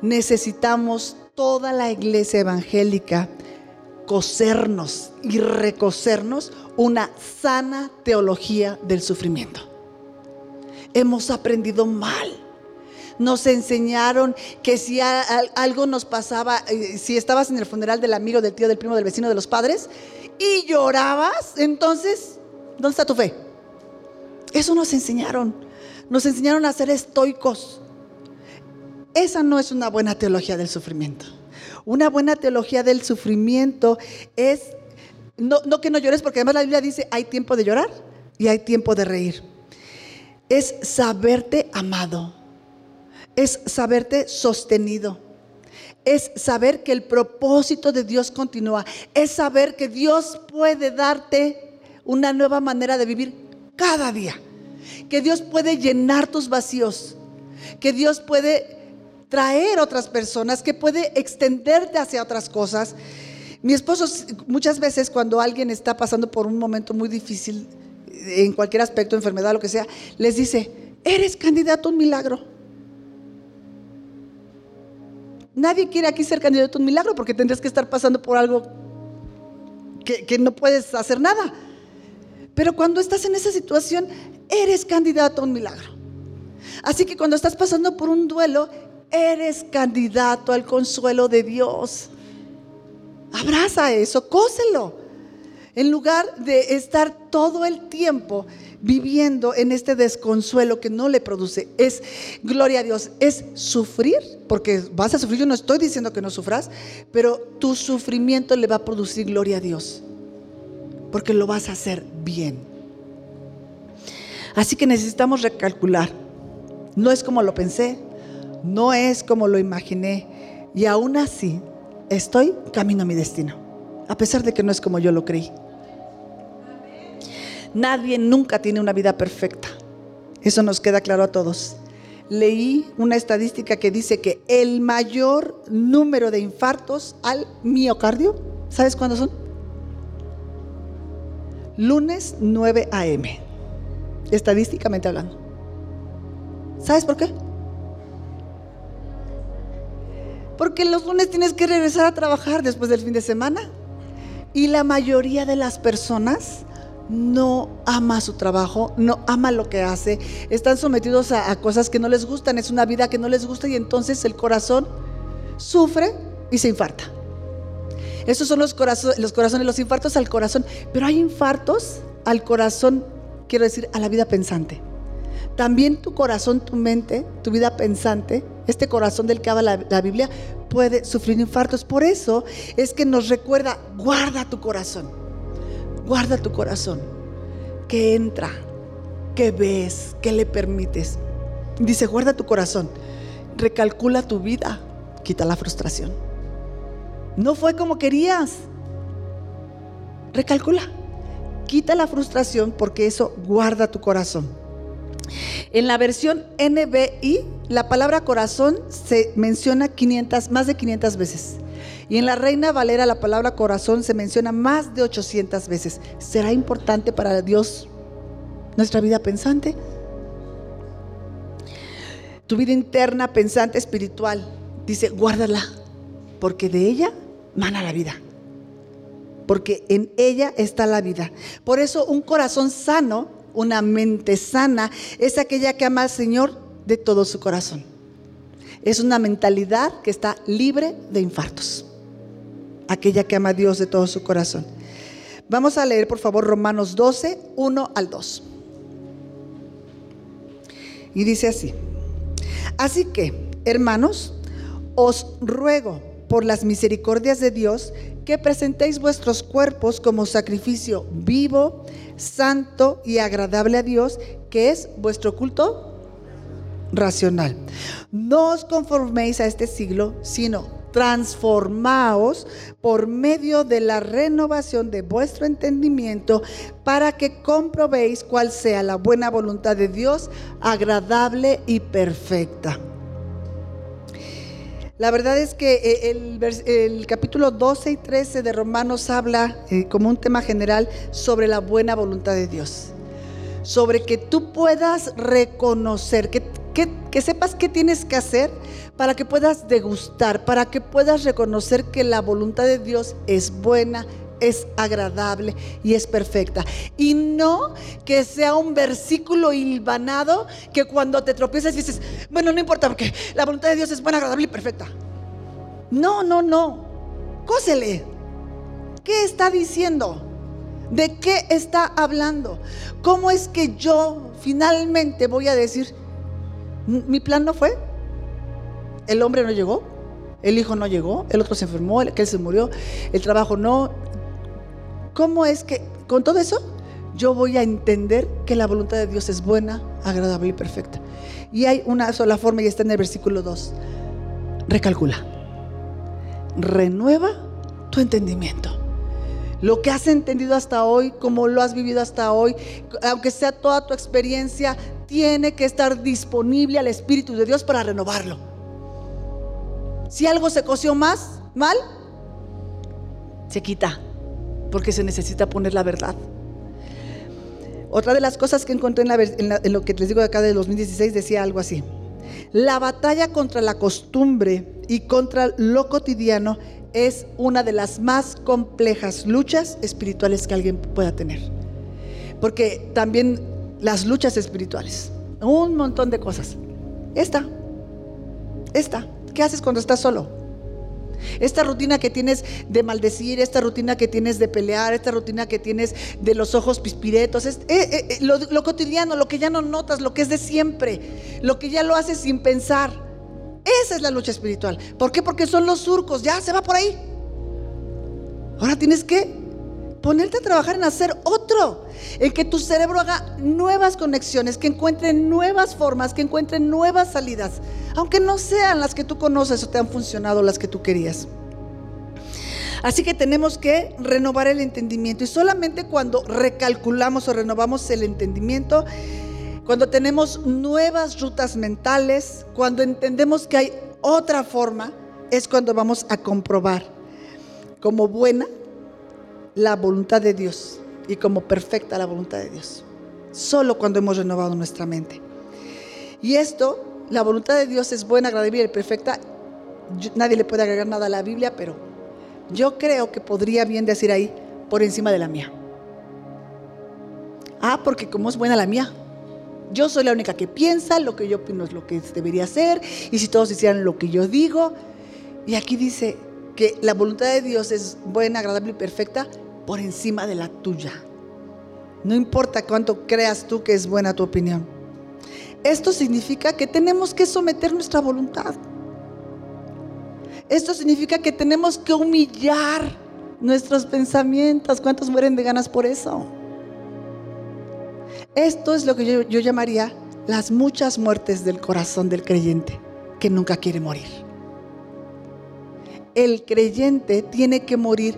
Necesitamos toda la iglesia evangélica cosernos y recosernos una sana teología del sufrimiento. Hemos aprendido mal. Nos enseñaron que si algo nos pasaba, eh, si estabas en el funeral del amigo, del tío, del primo, del vecino, de los padres, y llorabas, entonces, ¿dónde está tu fe? Eso nos enseñaron. Nos enseñaron a ser estoicos. Esa no es una buena teología del sufrimiento. Una buena teología del sufrimiento es, no, no que no llores, porque además la Biblia dice, hay tiempo de llorar y hay tiempo de reír. Es saberte amado. Es saberte sostenido. Es saber que el propósito de Dios continúa. Es saber que Dios puede darte una nueva manera de vivir cada día que Dios puede llenar tus vacíos, que Dios puede traer otras personas, que puede extenderte hacia otras cosas. Mi esposo muchas veces cuando alguien está pasando por un momento muy difícil, en cualquier aspecto, enfermedad, lo que sea, les dice, eres candidato a un milagro. Nadie quiere aquí ser candidato a un milagro porque tendrías que estar pasando por algo que, que no puedes hacer nada. Pero cuando estás en esa situación, eres candidato a un milagro. Así que cuando estás pasando por un duelo, eres candidato al consuelo de Dios. Abraza eso, cóselo. En lugar de estar todo el tiempo viviendo en este desconsuelo que no le produce, es gloria a Dios, es sufrir, porque vas a sufrir, yo no estoy diciendo que no sufras, pero tu sufrimiento le va a producir gloria a Dios, porque lo vas a hacer bien. Así que necesitamos recalcular. No es como lo pensé, no es como lo imaginé. Y aún así estoy camino a mi destino, a pesar de que no es como yo lo creí. Nadie nunca tiene una vida perfecta. Eso nos queda claro a todos. Leí una estadística que dice que el mayor número de infartos al miocardio, ¿sabes cuándo son? Lunes 9 a.m estadísticamente hablando. ¿Sabes por qué? Porque los lunes tienes que regresar a trabajar después del fin de semana. Y la mayoría de las personas no ama su trabajo, no ama lo que hace, están sometidos a, cosas que no les gustan, es una vida que no les gusta y entonces el corazón sufre y se infarta. Esos son los, los corazones, los infartos al corazón, pero hay infartos al corazón quiero decir a la vida pensante. También tu corazón, tu mente, tu vida pensante, este corazón del que habla la, Biblia, puede sufrir infartos. Por eso es que nos recuerda, guarda tu corazón, guarda tu corazón, que entra, que ves, que le permites. Dice, guarda tu corazón, recalcula tu vida, quita la frustración. No fue como querías. Recalcula. Quita la frustración porque eso guarda tu corazón. En la versión NBI, la palabra corazón se menciona 500, más de 500 veces. Y en la Reina Valera la palabra corazón se menciona más de 800 veces. ¿Será importante para Dios nuestra vida pensante? tu vida interna, pensante, espiritual. Dice, guárdala, porque de ella mana la vida. Porque en ella está la vida. Por eso un corazón sano, una mente sana, es aquella que ama al Señor de todo su corazón. Es una mentalidad que está libre de infartos. Aquella que ama a Dios de todo su corazón. Vamos a leer, por favor, Romanos 12, 1 al 2. Y dice así. Así que, hermanos, os ruego por las misericordias de Dios que presentéis vuestros cuerpos como sacrificio vivo, santo y agradable a Dios, que es vuestro culto racional. No os conforméis a este siglo, sino transformaos por medio de la renovación de vuestro entendimiento para que comprobéis cuál sea la buena voluntad de Dios, agradable y perfecta. La verdad es que eh, el, capítulo 12 y 13 de Romanos habla eh, como un tema general sobre la buena voluntad de Dios. Sobre que tú puedas reconocer, que, que sepas qué tienes que hacer para que puedas degustar, para que puedas reconocer que la voluntad de Dios es buena, es agradable y es perfecta. Y no que sea un versículo hilvanado que cuando te tropiezas dices, bueno, no importa porque la voluntad de Dios es buena, agradable y perfecta. No, no, no. Cósele. ¿Qué está diciendo? ¿De qué está hablando? ¿Cómo es que yo finalmente voy a decir, mi plan no fue? El hombre no llegó, el hijo no llegó, el otro se enfermó, el, aquel se murió, el trabajo no, ¿Cómo es que con todo eso yo voy a entender que la voluntad de Dios es buena, agradable y perfecta? Y hay una sola forma y está en el versículo 2. Recalcula. Renueva tu entendimiento. Lo que has entendido hasta hoy, como lo has vivido hasta hoy, aunque sea toda tu experiencia, tiene que estar disponible al Espíritu de Dios para renovarlo. Si algo se coció más, mal, se quita porque se necesita poner la verdad. Otra de las cosas que encontré en, lo que les digo de acá de 2016 decía algo así. La batalla contra la costumbre y contra lo cotidiano es una de las más complejas luchas espirituales que alguien pueda tener. Porque también las luchas espirituales, un montón de cosas. Esta, esta, ¿qué haces cuando estás solo? Esta rutina que tienes de maldecir, esta rutina que tienes de pelear, esta rutina que tienes de los ojos pispiretos, es, eh, eh, eh, lo, cotidiano, lo que ya no notas, lo que es de siempre, lo que ya lo haces sin pensar. Esa es la lucha espiritual. ¿Por qué? Porque son los surcos, ya se va por ahí. Ahora tienes que ponerte a trabajar en hacer otro, en que tu cerebro haga nuevas conexiones, que encuentre nuevas formas, que encuentre nuevas salidas aunque no sean las que tú conoces o te han funcionado las que tú querías. Así que tenemos que renovar el entendimiento y solamente cuando recalculamos o renovamos el entendimiento, cuando tenemos nuevas rutas mentales, cuando entendemos que hay otra forma, es cuando vamos a comprobar como buena la voluntad de Dios y como perfecta la voluntad de Dios. Solo cuando hemos renovado nuestra mente. Y esto la voluntad de Dios es buena, agradable y perfecta. nadie le puede agregar nada a la Biblia, pero yo creo que podría bien decir ahí, por encima de la mía. Ah, porque como es buena la mía, yo soy la única que piensa, lo que yo opino es lo que debería ser, y si todos hicieran lo que yo digo, y aquí dice que la voluntad de Dios es buena, agradable y perfecta por encima de la tuya. No importa cuánto creas tú que es buena tu opinión. Esto significa que tenemos que someter nuestra voluntad. Esto significa que tenemos que humillar nuestros pensamientos. ¿Cuántos mueren de ganas por eso? Esto es lo que yo, yo, llamaría las muchas muertes del corazón del creyente que nunca quiere morir. El creyente tiene que morir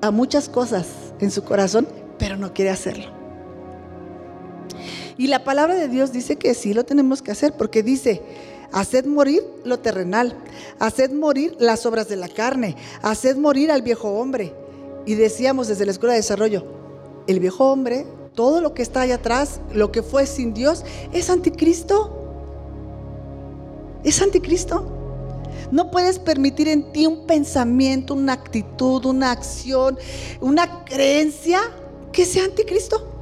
a muchas cosas en su corazón, pero no quiere hacerlo. Y la palabra de Dios dice que sí lo tenemos que hacer, porque dice, haced morir lo terrenal, haced morir las obras de la carne, haced morir al viejo hombre. Y decíamos desde la Escuela de Desarrollo, el viejo hombre, todo lo que está allá atrás, lo que fue sin Dios, es anticristo. Es anticristo. No puedes permitir en ti un pensamiento, una actitud, una acción, una creencia que sea anticristo.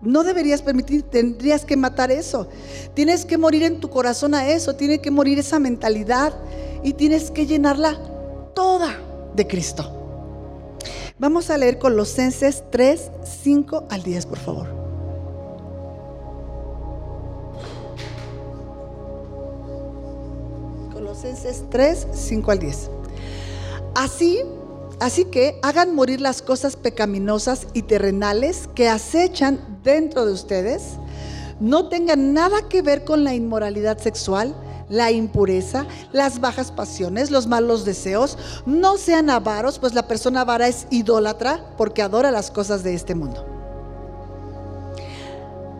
No deberías permitir, tendrías que matar eso. Tienes que morir en tu corazón a eso, tiene que morir esa mentalidad y tienes que llenarla toda de Cristo. Vamos a leer Colosenses 3, 5 al 10, por favor. Colosenses 3, 5 al 10. Así, así que hagan morir las cosas pecaminosas y terrenales que acechan dentro de ustedes. No tengan nada que ver con la inmoralidad sexual la impureza, las bajas pasiones, los malos deseos. No sean avaros, pues la persona avara es idólatra porque adora las cosas de este mundo.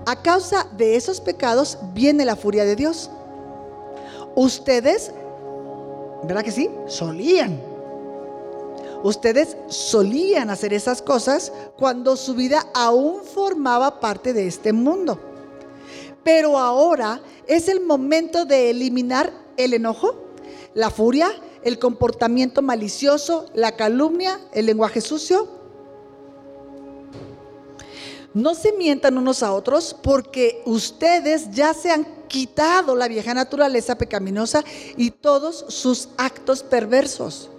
A causa de esos pecados viene la furia de Dios. Ustedes, ¿verdad que sí? Solían. Ustedes solían hacer esas cosas cuando su vida aún formaba parte de este mundo. Pero ahora es el momento de eliminar el enojo, la furia, el comportamiento malicioso, la calumnia, el lenguaje sucio. No se mientan unos a otros porque ustedes ya se han quitado la vieja naturaleza pecaminosa y todos sus actos perversos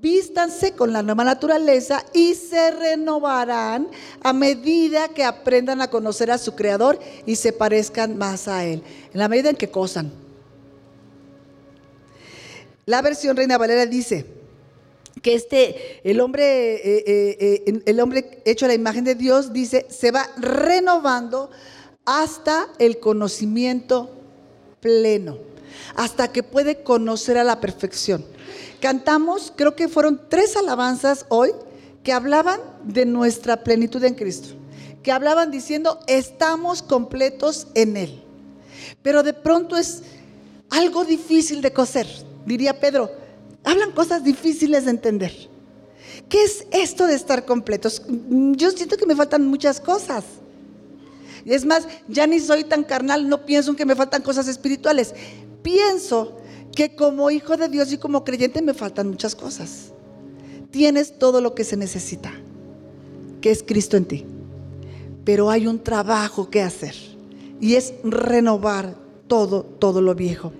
vístanse con la nueva naturaleza y se renovarán a medida que aprendan a conocer a su Creador y se parezcan más a Él, en la medida en que cosan. La versión Reina Valera dice que este, el hombre, eh, eh, eh, el hombre hecho a la imagen de Dios, dice, se va renovando hasta el conocimiento pleno, hasta que puede conocer a la perfección. Cantamos, creo que fueron tres alabanzas hoy que hablaban de nuestra plenitud en Cristo, que hablaban diciendo, estamos completos en Él. Pero de pronto es algo difícil de coser, diría Pedro. Hablan cosas difíciles de entender. ¿Qué es esto de estar completos? Yo siento que me faltan muchas cosas. Es más, ya ni soy tan carnal, no pienso en que me faltan cosas espirituales. Pienso que como hijo de Dios y como creyente me faltan muchas cosas. Tienes todo lo que se necesita, que es Cristo en ti. Pero hay un trabajo que hacer y es renovar todo, todo lo viejo.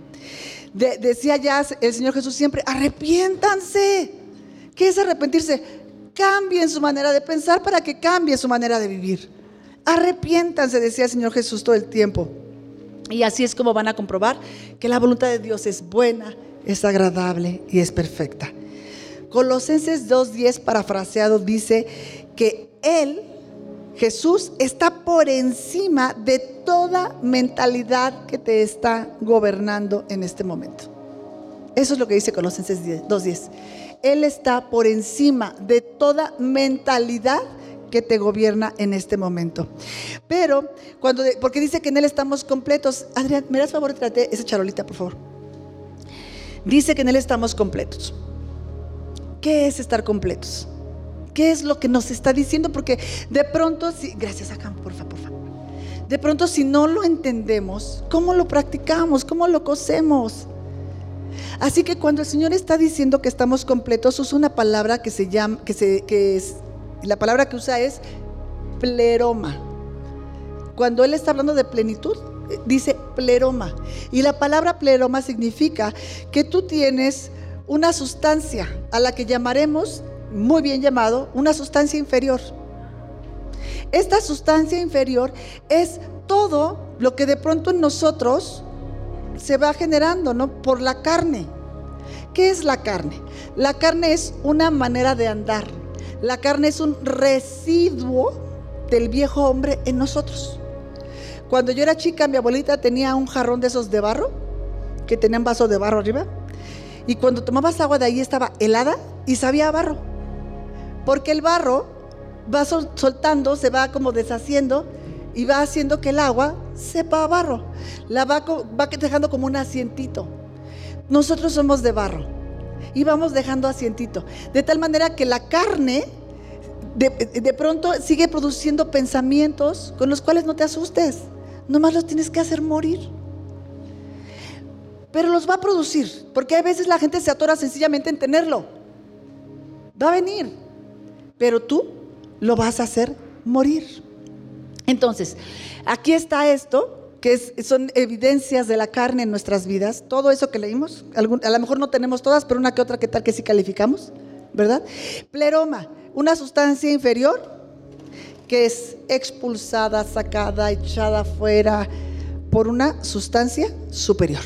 Decía ya el Señor Jesús siempre, arrepiéntanse. ¿Qué es arrepentirse? Cambien su manera de pensar para que cambie su manera de vivir. Arrepiéntanse, decía el Señor Jesús todo el tiempo. Y así es como van a comprobar que la voluntad de Dios es buena, es agradable y es perfecta. Colosenses 2.10 parafraseado dice que Él, Jesús, está por encima de toda mentalidad que te está gobernando en este momento. Eso es lo que dice Colosenses 2.10. Él está por encima de toda mentalidad que te gobierna en este momento. Pero, cuando, porque dice que en Él estamos completos. Adrián, ¿me das favor trate esa charolita, por favor? Dice que en Él estamos completos. ¿Qué es estar completos? ¿Qué es lo que nos está diciendo? Porque de pronto, si, gracias acá, por favor, por favor. De pronto, si no lo entendemos, ¿cómo lo practicamos? ¿Cómo lo cosemos? Así que cuando el Señor está diciendo que estamos completos, usa una palabra que se llama, que se, que es, la palabra que usa es pleroma. Cuando él está hablando de plenitud, dice pleroma. Y la palabra pleroma significa que tú tienes una sustancia a la que llamaremos, muy bien llamado, una sustancia inferior. Esta sustancia inferior es todo lo que de pronto en nosotros se va generando, ¿no? Por la carne. ¿Qué es la carne? La carne es una manera de andar, la carne es un residuo del viejo hombre en nosotros. Cuando yo era chica, mi abuelita tenía un jarrón de esos de barro, que tenía un vaso de barro arriba, y cuando tomabas agua de ahí estaba helada y sabía a barro. Porque el barro va soltando, se va como deshaciendo y va haciendo que el agua sepa a barro. La va, va dejando como un asientito. Nosotros somos de barro y vamos dejando asientito. De tal manera que la carne de, pronto sigue produciendo pensamientos con los cuales no te asustes. Nomás los tienes que hacer morir. pero los va a producir, porque a veces la gente se atora sencillamente en tenerlo. Va a venir, pero tú lo vas a hacer morir. Entonces, aquí está esto, que son evidencias de la carne en nuestras vidas, todo eso que leímos, a lo mejor no tenemos todas, pero una que otra, ¿qué tal que sí calificamos? ¿Verdad? Pleroma, una sustancia inferior que es expulsada, sacada, echada fuera por una sustancia superior.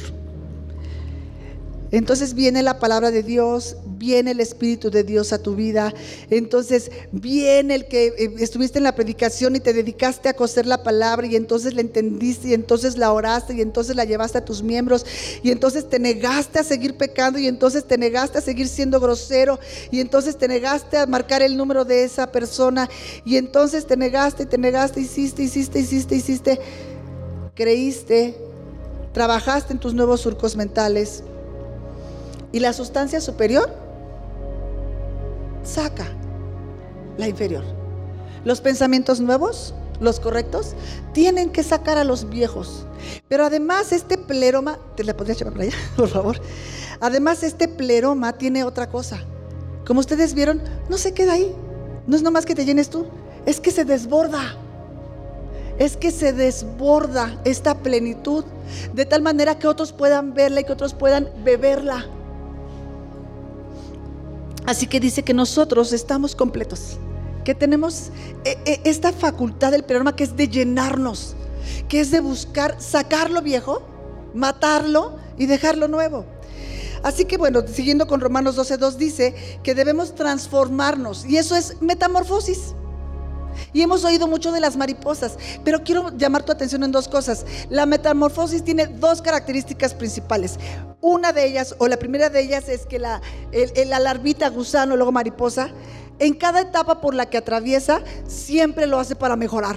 Entonces viene la palabra de Dios, viene el Espíritu de Dios a tu vida. Entonces viene el que eh, estuviste en la predicación y te dedicaste a coser la palabra y entonces la entendiste y entonces la oraste y entonces la llevaste a tus miembros y entonces te negaste a seguir pecando y entonces te negaste a seguir siendo grosero y entonces te negaste a marcar el número de esa persona y entonces te negaste y te negaste, hiciste, hiciste, hiciste, hiciste, creíste, trabajaste en tus nuevos surcos mentales y la sustancia superior saca la inferior. Los pensamientos nuevos, los correctos, tienen que sacar a los viejos. Pero además este pleroma, ¿te la podrías llevar para allá, por favor? Además este pleroma tiene otra cosa. Como ustedes vieron, no se queda ahí. No es nomás que te llenes tú, es que se desborda. Es que se desborda esta plenitud de tal manera que otros puedan verla y que otros puedan beberla. Así que dice que nosotros estamos completos, que tenemos eh, eh, esta facultad del programa que es de llenarnos, que es de buscar sacar lo viejo, matarlo y dejarlo nuevo. Así que bueno, siguiendo con Romanos 12.2 dice que debemos transformarnos y eso es metamorfosis. Y hemos oído mucho de las mariposas, pero quiero llamar tu atención en dos cosas. La metamorfosis tiene dos características principales. Una de ellas, o la primera de ellas, es que la, la larvita, gusano, luego mariposa, en cada etapa por la que atraviesa, siempre lo hace para mejorar.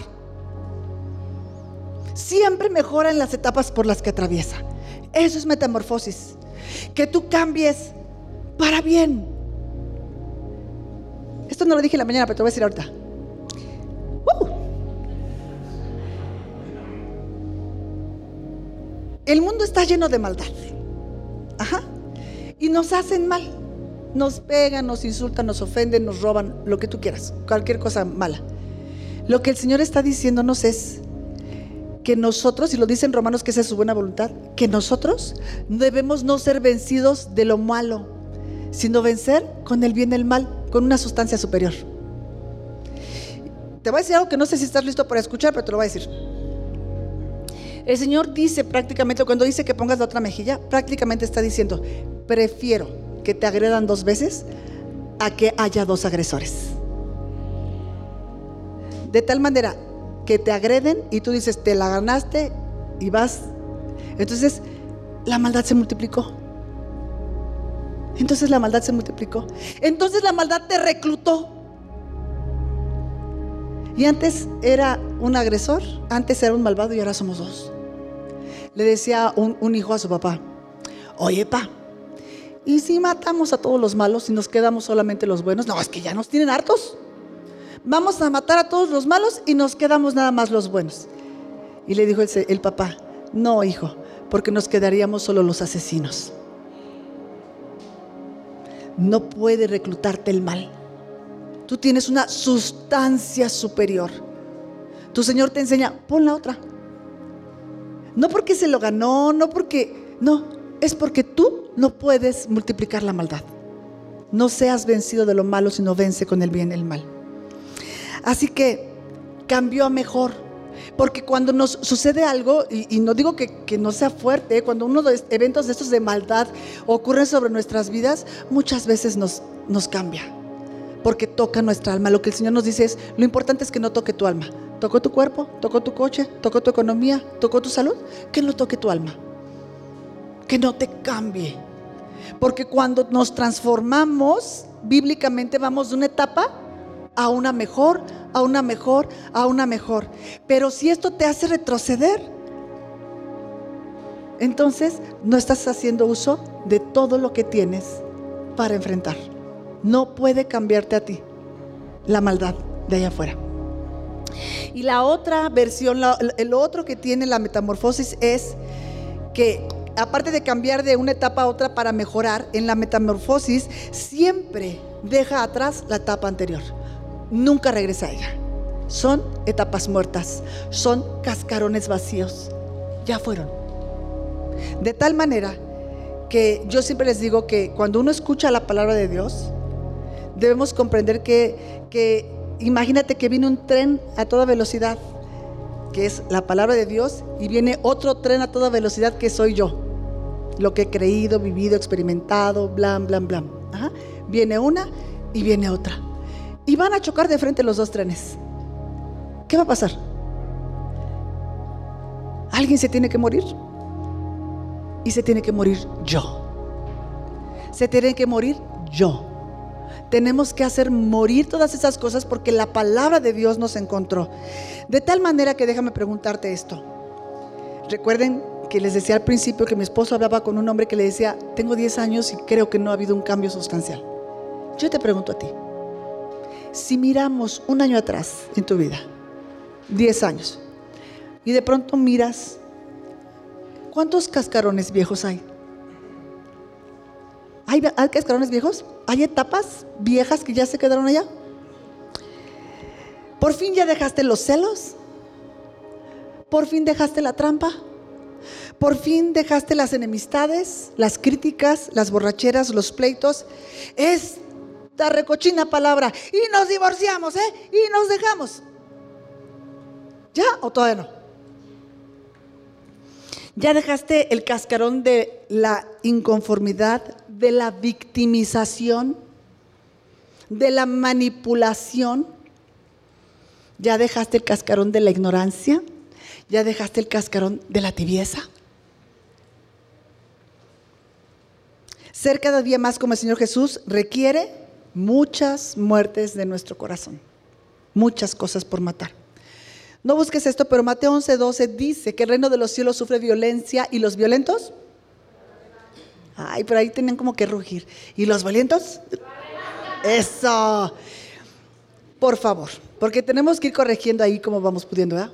Siempre mejora en las etapas por las que atraviesa. Eso es metamorfosis. Que tú cambies para bien. Esto no lo dije en la mañana, pero te voy a decir ahorita. El mundo está lleno de maldad. Ajá. Y nos hacen mal. Nos pegan, nos insultan, nos ofenden, nos roban, lo que tú quieras, cualquier cosa mala. Lo que el Señor está diciéndonos es que nosotros, y lo dicen Romanos que esa es su buena voluntad, que nosotros debemos no ser vencidos de lo malo, sino vencer con el bien el mal, con una sustancia superior. Te voy a decir algo que no sé si estás listo para escuchar, pero te lo voy a decir. El Señor dice prácticamente, cuando dice que pongas la otra mejilla, prácticamente está diciendo, prefiero que te agredan dos veces a que haya dos agresores. De tal manera que te agreden y tú dices, te la ganaste y vas. Entonces, la maldad se multiplicó. Entonces la maldad se multiplicó. Entonces la maldad te reclutó. Y antes era un agresor, antes era un malvado y ahora somos dos le decía un, hijo a su papá, oye, pa, ¿y si matamos a todos los malos y nos quedamos solamente los buenos? No, es que ya nos tienen hartos. Vamos a matar a todos los malos y nos quedamos nada más los buenos. Y le dijo el, papá, no, hijo, porque nos quedaríamos solo los asesinos. No puede reclutarte el mal. Tú tienes una sustancia superior. Tu Señor te enseña, pon la otra. No porque se lo ganó, no porque, no, es porque tú no puedes multiplicar la maldad. No seas vencido de lo malo, sino vence con el bien el mal. Así que cambió a mejor. Porque cuando nos sucede algo, y, no digo que, no sea fuerte, cuando uno de los eventos de estos de maldad ocurren sobre nuestras vidas, muchas veces nos, nos cambia. Porque toca nuestra alma. Lo que el Señor nos dice es, lo importante es que no toque tu alma, ¿Tocó tu cuerpo? ¿Tocó tu coche? ¿Tocó tu economía? ¿Tocó tu salud? Que no toque tu alma. Que no te cambie. Porque cuando nos transformamos, bíblicamente vamos de una etapa a una mejor, a una mejor, a una mejor. Pero si esto te hace retroceder, entonces no estás haciendo uso de todo lo que tienes para enfrentar. No puede cambiarte a ti la maldad de allá afuera. Y la otra versión, el otro que tiene la metamorfosis es que aparte de cambiar de una etapa a otra para mejorar, en la metamorfosis siempre deja atrás la etapa anterior. Nunca regresa a ella. Son etapas muertas, son cascarones vacíos. Ya fueron. De tal manera que yo siempre les digo que cuando uno escucha la palabra de Dios, debemos comprender que, que imagínate que viene un tren a toda velocidad, que es la palabra de Dios, y viene otro tren a toda velocidad que soy yo. Lo que he creído, vivido, experimentado, blan, blan, blan. Viene una y viene otra. Y van a chocar de frente los dos trenes. ¿Qué va a pasar? ¿Alguien se tiene que morir? Y se tiene que morir yo. Se tiene que morir yo. Tenemos que hacer morir todas esas cosas porque la palabra de Dios nos encontró. De tal manera que déjame preguntarte esto. Recuerden que les decía al principio que mi esposo hablaba con un hombre que le decía, tengo 10 años y creo que no ha habido un cambio sustancial. Yo te pregunto a ti, si miramos un año atrás en tu vida, 10 años, y de pronto miras, ¿cuántos cascarones viejos hay? ¿Hay, cascarones viejos? ¿Hay etapas viejas que ya se quedaron allá? ¿Por fin ya dejaste los celos? ¿Por fin dejaste la trampa? ¿Por fin dejaste las enemistades, las críticas, las borracheras, los pleitos? Esta recochina palabra. Y nos divorciamos, ¿eh? Y nos dejamos. ¿Ya o todavía no? Ya dejaste el cascarón de la inconformidad, de la victimización, de la manipulación. Ya dejaste el cascarón de la ignorancia. Ya dejaste el cascarón de la tibieza. Ser cada día más como el Señor Jesús requiere muchas muertes de nuestro corazón. Muchas cosas por matar. No busques esto, pero Mateo 11:12 dice que el reino de los cielos sufre violencia y los violentos. Ay, por ahí tenían como que rugir. ¿Y los violentos? Eso. Por favor, porque tenemos que ir corrigiendo ahí como vamos pudiendo, ¿verdad?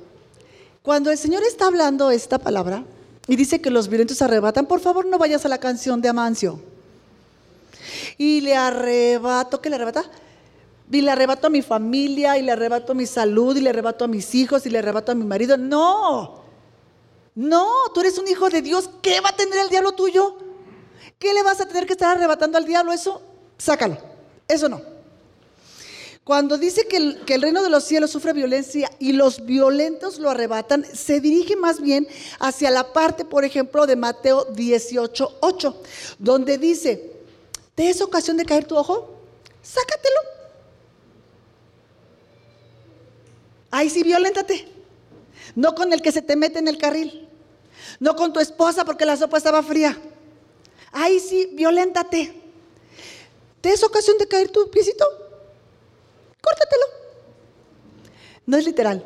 Cuando el Señor está hablando esta palabra y dice que los violentos arrebatan, por favor no vayas a la canción de Amancio. Y le arrebato, ¿qué le arrebata? y le arrebato a mi familia, y le arrebato a mi salud, y le arrebato a mis hijos, y le arrebato a mi marido. No, no, tú eres un hijo de Dios. ¿Qué va a tener el diablo tuyo? ¿Qué le vas a tener que estar arrebatando al diablo? Eso, sácalo. Eso no. Cuando dice que el, reino de los cielos sufre violencia y los violentos lo arrebatan, se dirige más bien hacia la parte, por ejemplo, de Mateo 18, 8, donde dice, ¿te es ocasión de caer tu ojo? Sácatelo. Ahí sí, violéntate. No con el que se te mete en el carril. No con tu esposa porque la sopa estaba fría. Ahí sí, violéntate. ¿Te es ocasión de caer tu piecito? Córtatelo. No es literal.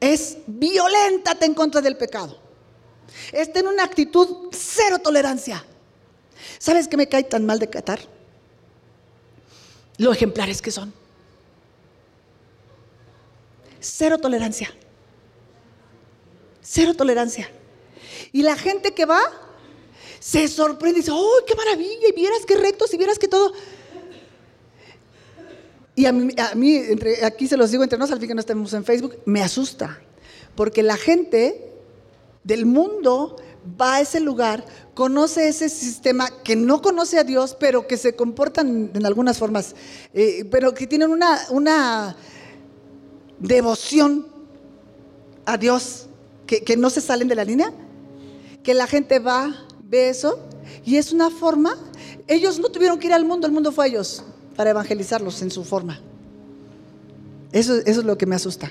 Es violéntate en contra del pecado. Es tener una actitud cero tolerancia. ¿Sabes qué me cae tan mal de Qatar? Lo ejemplares que son. Cero tolerancia. Cero tolerancia. Y la gente que va se sorprende y dice, ¡oh, qué maravilla! Y vieras qué rectos y vieras que todo. Y a mí, aquí se los digo entre nosotros, al fin que no estemos en Facebook, me asusta. Porque la gente del mundo va a ese lugar, conoce ese sistema que no conoce a Dios, pero que se comportan en algunas formas, eh, pero que tienen una, una devoción a Dios, que, no se salen de la línea, que la gente va, ve eso, y es una forma, ellos no tuvieron que ir al mundo, el mundo fue a ellos para evangelizarlos en su forma. Eso, es lo que me asusta.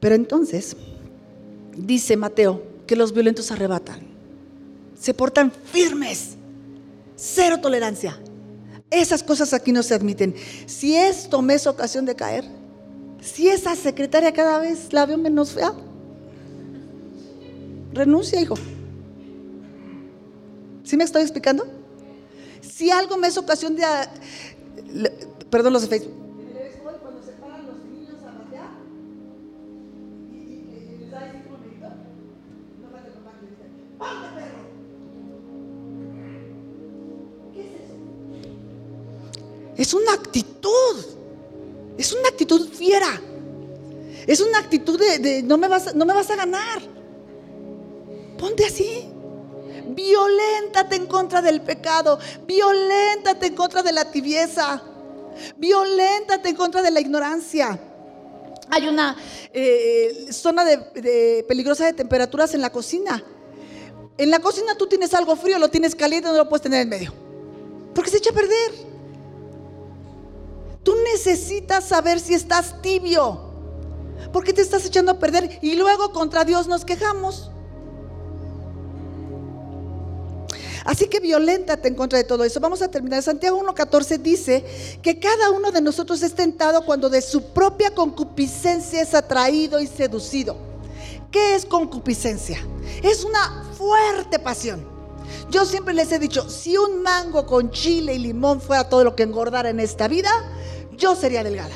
Pero entonces, dice Mateo, que los violentos arrebatan, se portan firmes, cero tolerancia. Esas cosas aquí no se admiten. Si esto me es ocasión de caer, si esa secretaria cada vez la veo menos fea, renuncia, hijo. ¿Sí me estoy explicando? Si algo me es ocasión de... Ah, perdón, los de Facebook. Es una actitud. Es una actitud fiera. Es una actitud de, de, no, me vas, no me vas a ganar. Ponte así. Violéntate en contra del pecado. Violéntate en contra de la tibieza. Violéntate en contra de la ignorancia. Hay una eh, zona de, peligrosa de temperaturas en la cocina. En la cocina tú tienes algo frío, lo tienes caliente, no lo puedes tener en medio. Porque se echa a perder. Tú necesitas saber si estás tibio. Porque te estás echando a perder y luego contra Dios nos quejamos. Así que violéntate en contra de todo eso. Vamos a terminar. Santiago 1.14 dice que cada uno de nosotros es tentado cuando de su propia concupiscencia es atraído y seducido. ¿Qué es concupiscencia? Es una fuerte pasión. Yo siempre les he dicho, si un mango con chile y limón fuera todo lo que engordara en esta vida, yo sería delgada.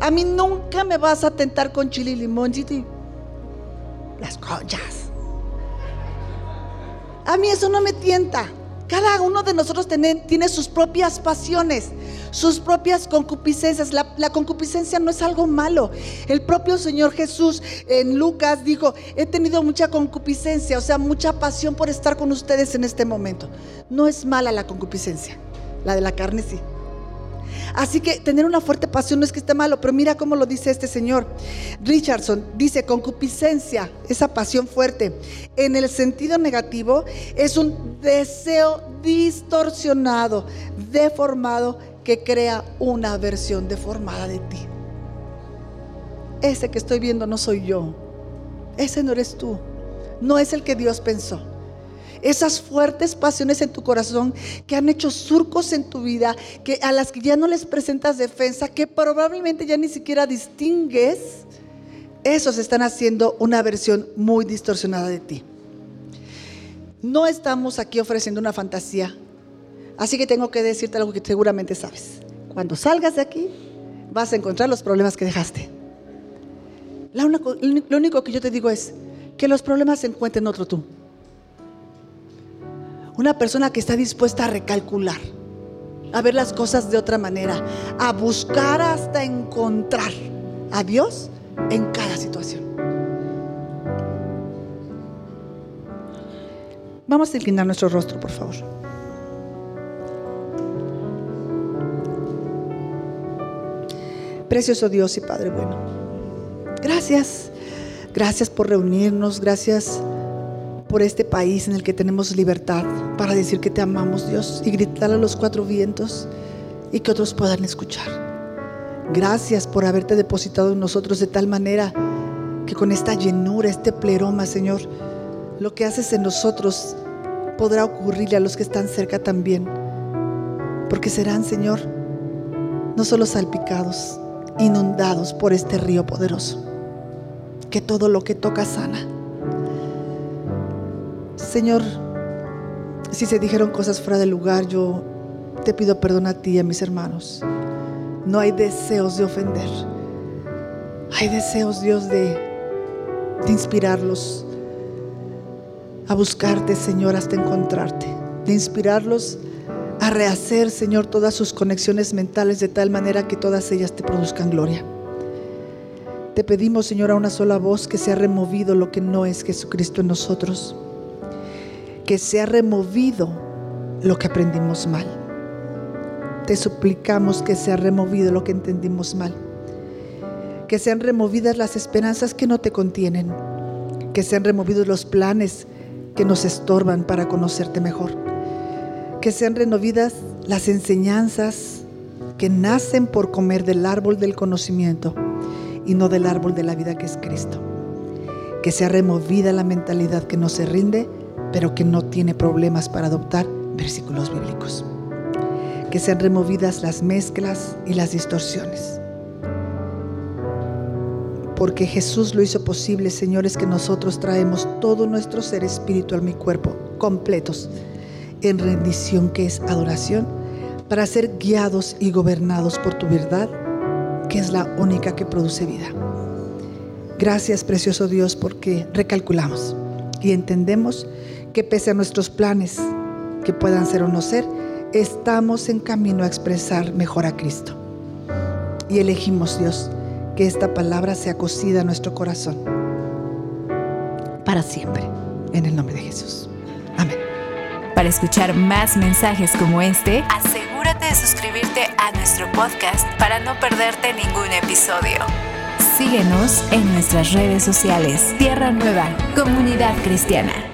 A mí nunca me vas a tentar con chile y limón, Las conchas. A mí eso no me tienta. Cada uno de nosotros tiene, sus propias pasiones, sus propias concupiscencias. La, concupiscencia no es algo malo. El propio Señor Jesús en Lucas dijo, he tenido mucha concupiscencia, o sea, mucha pasión por estar con ustedes en este momento. No es mala la concupiscencia, la de la carne sí. Así que tener una fuerte pasión no es que esté malo, pero mira cómo lo dice este señor. Richardson dice, concupiscencia, esa pasión fuerte, en el sentido negativo, es un deseo distorsionado, deformado, que crea una versión deformada de ti. Ese que estoy viendo no soy yo. Ese no eres tú. No es el que Dios pensó esas fuertes pasiones en tu corazón que han hecho surcos en tu vida, que a las que ya no les presentas defensa, que probablemente ya ni siquiera distingues, esos están haciendo una versión muy distorsionada de ti. No estamos aquí ofreciendo una fantasía, así que tengo que decirte algo que seguramente sabes. Cuando salgas de aquí, vas a encontrar los problemas que dejaste. lo único que yo te digo es que los problemas se encuentren otro tú. Una persona que está dispuesta a recalcular, a ver las cosas de otra manera, a buscar hasta encontrar a Dios en cada situación. Vamos a inclinar nuestro rostro, por favor. Precioso Dios y Padre bueno. Gracias. Gracias por reunirnos. Gracias por este país en el que tenemos libertad para decir que te amamos, Dios, y gritar a los cuatro vientos y que otros puedan escuchar. Gracias por haberte depositado en nosotros de tal manera que con esta llenura, este pleroma, Señor, lo que haces en nosotros podrá ocurrirle a los que están cerca también. Porque serán, Señor, no solo salpicados, inundados por este río poderoso, que todo lo que toca sana Señor, si se dijeron cosas fuera de lugar, yo te pido perdón a ti y a mis hermanos. No hay deseos de ofender. Hay deseos, Dios, de, de inspirarlos a buscarte, Señor, hasta encontrarte. De inspirarlos a rehacer, Señor, todas sus conexiones mentales de tal manera que todas ellas te produzcan gloria. Te pedimos, Señor, a una sola voz que sea removido lo que no es Jesucristo en nosotros que se ha removido lo que aprendimos mal. Te suplicamos que se ha removido lo que entendimos mal. Que sean removidas las esperanzas que no te contienen. Que sean removidos los planes que nos estorban para conocerte mejor. Que sean renovadas las enseñanzas que nacen por comer del árbol del conocimiento y no del árbol de la vida que es Cristo. Que sea removida la mentalidad que no se rinde pero que no tiene problemas para adoptar versículos bíblicos. Que sean removidas las mezclas y las distorsiones. Porque Jesús lo hizo posible, señores, que nosotros traemos todo nuestro ser espiritual, mi cuerpo, completos, en rendición que es adoración, para ser guiados y gobernados por tu verdad, que es la única que produce vida. Gracias, precioso Dios, porque recalculamos y entendemos que pese a nuestros planes, que puedan ser o no ser, estamos en camino a expresar mejor a Cristo. Y elegimos, Dios, que esta palabra sea cosida en nuestro corazón para siempre. En el nombre de Jesús. Amén. Para escuchar más mensajes como este, asegúrate de suscribirte a nuestro podcast para no perderte ningún episodio. Síguenos en nuestras redes sociales. Tierra Nueva, Comunidad Cristiana.